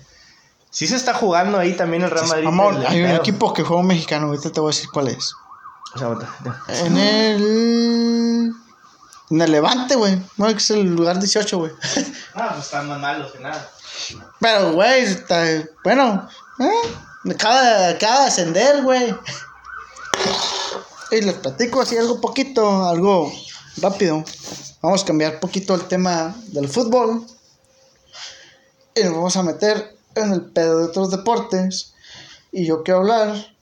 Sí se está jugando ahí también el Real Madrid. Amor, el- el hay un pedo. equipo que juega un mexicano, ahorita te voy a decir cuál es. O sea. En el. En el Levante, güey. Bueno, que es el lugar 18, güey. Ah, pues están más malos que nada. Pero, güey, está. Bueno, ¿eh? Acaba, acaba de ascender, güey. Y les platico así algo poquito, algo rápido. Vamos a cambiar poquito el tema del fútbol. Y nos vamos a meter en el pedo de otros deportes. Y yo quiero hablar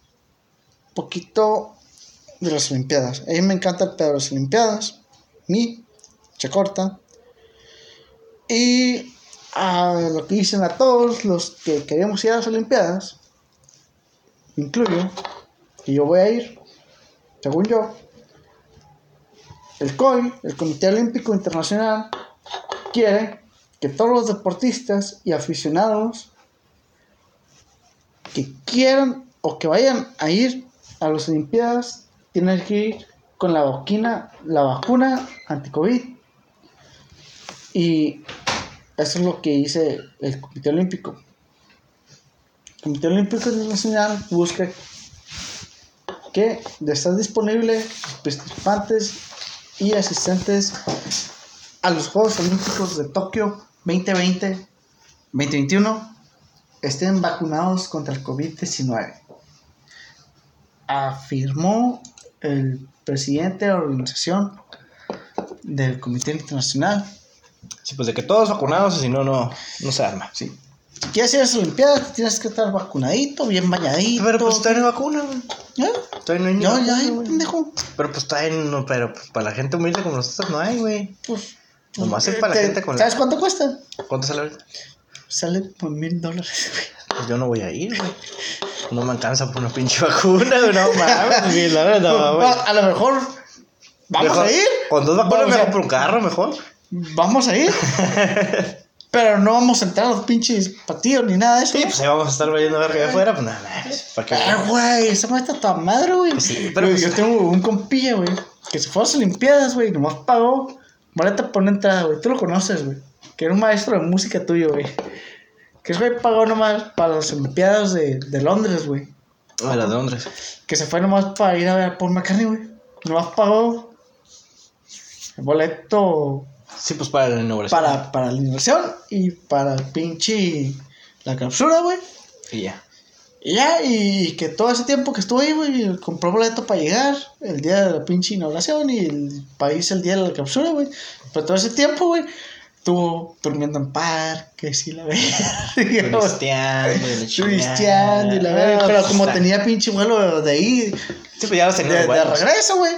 poquito de las Olimpiadas. A mí me encanta el pedo de las Olimpiadas. Mi, se corta. Y a lo que dicen a todos los que queremos ir a las Olimpiadas, incluyo, y yo voy a ir, según yo, el COI, el Comité Olímpico Internacional, quiere que todos los deportistas y aficionados que quieran o que vayan a ir a las Olimpiadas tienen que ir con la vacuna, la vacuna anti-COVID. Y eso es lo que dice el Comité Olímpico. El Comité Olímpico Internacional busca que de estar disponible participantes y asistentes a los Juegos Olímpicos de Tokio 2020 2021 estén vacunados contra el COVID-19. Afirmó el presidente de la organización del Comité Internacional Sí, pues de que todos vacunados, si no, no, no se arma. Sí. Quieres ir a las Olimpiadas, tienes que estar vacunadito, bien bañadito. Pero pues tener vacuna, güey. ¿Eh? todavía no hay ni Ya, ya, vacuna, hay, güey. pendejo. Pero pues todavía no, pero pues para la gente humilde como nosotros no hay, güey. Pues. Nomás es para la te- gente con la- ¿Sabes cuánto cuesta? ¿Cuánto sale ahorita? Sale por mil dólares, güey. Pues yo no voy a ir, güey. No me alcanza por una pinche vacuna, güey. No mames, güey. La verdad, no, güey. a, a lo mejor. ¿Vamos Mejor- a ir? Con dos vacunas Bueno, o me sea, compro un carro mejor. Vamos a ir. Pero no vamos a entrar a los pinches patillos ni nada de eso. Sí, pues ahí vamos a estar valiendo verga allá afuera. Pues nada, nada. pues, ¿Para qué? Ah, güey, esa madre está toda madre, güey. Pues sí, pero Yo- pues- yo tengo un compilla, güey, que se fue a las Olimpiadas, güey, nomás pagó boleta por una entrada, güey. Tú lo conoces, güey. Que era un maestro de música tuyo, güey. Que ese güey pagó nomás para las Olimpiadas de, de Londres, güey. A las de Londres. Que se fue nomás para ir a ver a Paul McCartney, güey. Nomás pagó el boleto Sí, pues para la inauguración. para, para la inversión y para el pinche la capsula, güey. Y ya. Y ya, y que todo ese tiempo que estuve ahí, güey, compró boleto para llegar el día de la pinche inauguración y el país el día de la capsula, güey. Pero todo ese tiempo, güey, estuvo durmiendo en parques y la verga. Cristiano, y la verga. Ah, Pero pues, como tenía pinche vuelo de ahí, Sí, pues ya de, teníamos de buenos. regreso, güey.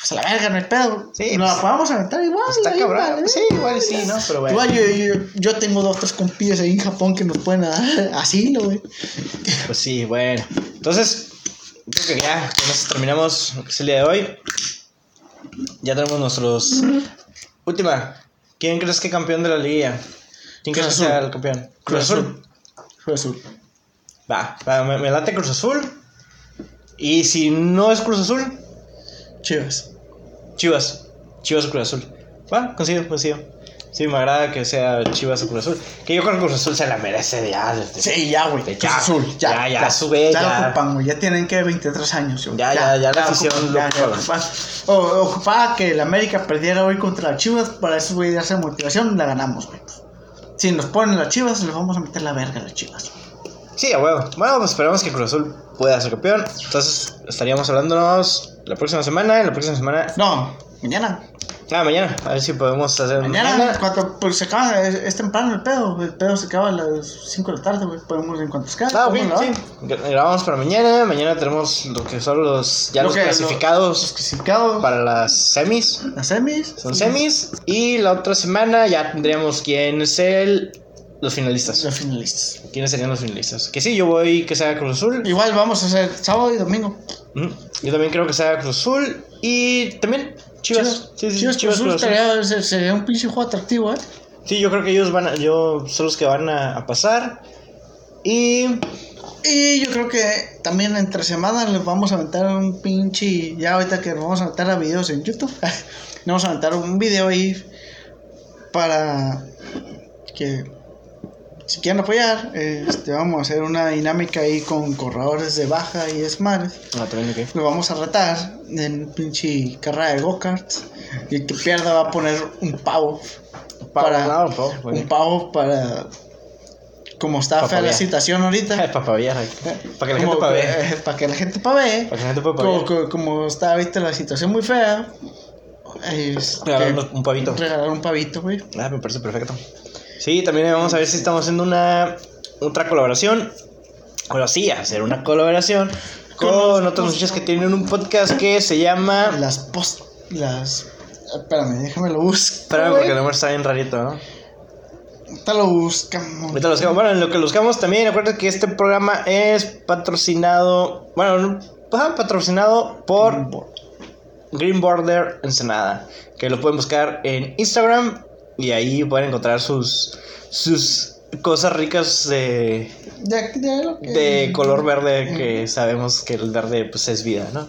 Pues a la verga, no hay pedo. Sí, Nos pues, la podamos aventar igual. Pues está ahí, cabrón. vale, Sí, igual sí, ¿no? Pero bueno. Igual yo, yo, yo tengo dos, tres compillas ahí en Japón que nos pueden dar asilo, güey. Pues sí, bueno. Entonces, creo que ya con eso terminamos lo que es el día de hoy. Ya tenemos nuestros. Última. ¿Quién crees que campeón de la liga? ¿Quién crees que sea el campeón? Cruz Cruz Azul. Azul. Cruz Azul. Va, va, me, me late Cruz Azul. Y si no es Cruz Azul, Chivas. Chivas. Chivas o Cruz Azul. Va, consigo, consigo. Sí, me agrada que sea Chivas o Cruz Azul. Que yo creo que Cruz Azul se la merece ya. desde- Sí, ya, güey. Ya, Cruz Azul. Ya, ya, ya, sube, Ya, ya. lo ocupan, güey. Ya tienen que 23 años. Ya, ya, ya la afición lo ya, ya ocupa. ocupan. O- Ocupaba que el América perdiera hoy contra las Chivas. Para eso, güey, darse motivación. La ganamos, güey. Si nos ponen las Chivas, les vamos a meter la verga a las Chivas. Sí, a huevo. Bueno, pues esperamos que Cruz Azul pueda ser campeón. Entonces, estaríamos hablándonos la próxima semana. La próxima semana. No, mañana. Ah, mañana. A ver si podemos hacer Mañana, cuando pues, se acaba, es, es temprano el pedo. El pedo se acaba a las 5 de la tarde, güey. Podemos en cuanto se Ah, ok, sí. Gra- Grabamos para mañana. Mañana tenemos lo que son los ya Lo los que- clasificados Los clasificados. para las semis. Las semis. Son semis. Y la otra semana ya tendríamos quién es el. Los finalistas. Los finalistas. ¿Quiénes serían los finalistas? Que sí, yo voy que sea Cruz Azul. Igual vamos a hacer sábado y domingo. Yo también creo que sea Cruz Azul. Y también Chivas. Sí, sí, Chivas, Chivas, Cruz Azul Cruz sería un pinche juego atractivo, ¿eh? Sí, yo creo que ellos van a, yo son los que van a, a pasar. Y Y yo creo que también entre semanas les vamos a aventar un pinche. Ya ahorita que vamos a aventar a videos en YouTube, vamos a aventar un video ahí para que si quieren apoyar, este, vamos a hacer una dinámica ahí con corredores de baja y smarts. Ah, también qué. Lo vamos a retar en pinche carrera de go-karts. Y el que pierda va a poner un pavo. Para, no, pavo, muy un pavo para. Como está fea la situación ahorita. para pavear. Para que la como, gente pavee. eh, para que la gente pavee. Para que la gente Como, como, como está ahorita la situación muy fea. Regalar unos- un pavito. regalar un pavito, güey. Ah, me parece perfecto. Sí, también vamos a ver si estamos haciendo una otra colaboración. Bueno, sí, hacer una colaboración con, otros muchachos que tienen un podcast que se llama. Las post. Las. Espérame, déjame lo busco. Espérame, porque el nombre está bien rarito, ¿no? Ahorita lo buscamos. Ahorita lo buscamos. Bueno, en lo que lo buscamos también, acuérdate que este programa es patrocinado. Bueno, patrocinado por Green Border Ensenada. Que lo pueden buscar en Instagram y ahí pueden encontrar sus, sus cosas ricas de, De, de lo que- de color verde que sabemos que el verde pues es vida, ¿no?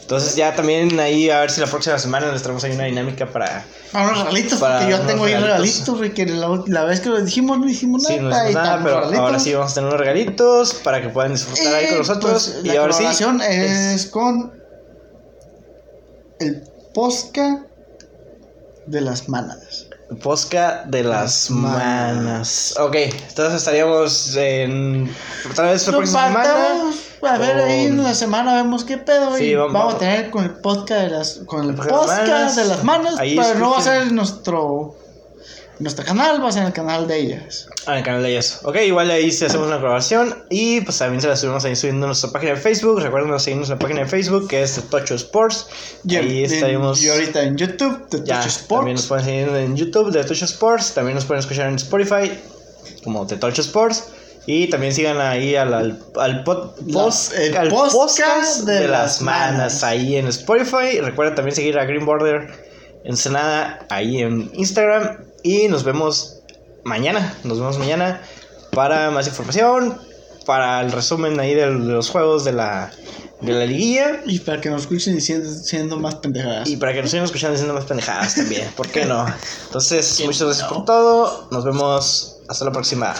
Entonces ya también ahí a ver si la próxima semana les traemos ahí una dinámica para... Para unos regalitos, Para porque yo tengo ahí regalitos. regalitos, la, la vez que lo dijimos no dijimos nada. Sí, no hicimos nada, pero regalitos. ahora sí vamos a tener unos regalitos para que puedan disfrutar ahí con Eh, nosotros. pues, y la ahora sí, colaboración es con el Posca de las Mánadas. Posca de las manas. Ok, entonces estaríamos en... Otra vez la próxima semana. A ver, ahí en la semana vemos qué pedo. Sí, y vamos- vamos, a tener con el podcast de las, con el Posca de las podcast manas. de las manos, pero no va a ser nuestro nuestro canal, vas en el canal de ellas. Ah, en el canal de ellas. Ok, igual ahí sí hacemos una grabación. Y pues también se la subimos ahí subiendo en nuestra página de Facebook. Recuerden seguirnos en la página de Facebook que es Tocho Sports. Y, ahí en- estaremos. y ahorita en YouTube, de Ya, Touch también nos Sports. pueden seguir en YouTube de Tocho Sports. También nos pueden escuchar en Spotify como de Tocho Sports. Y también sigan ahí al, al, al pod- La- post- el al podcast podcast de de, las manas manas. ahí en Spotify. Recuerda también seguir a Green Border Ensenada ahí en Instagram. Y nos vemos mañana. Nos vemos mañana para más información. Para el resumen ahí de, los juegos de la, de la liguilla. Y para que nos escuchen diciendo siendo más pendejadas. Y para que nos sigan escuchando diciendo más pendejadas también. ¿Por qué no? Entonces, ¿Quién muchas gracias no? por todo. Nos vemos. Hasta la próxima.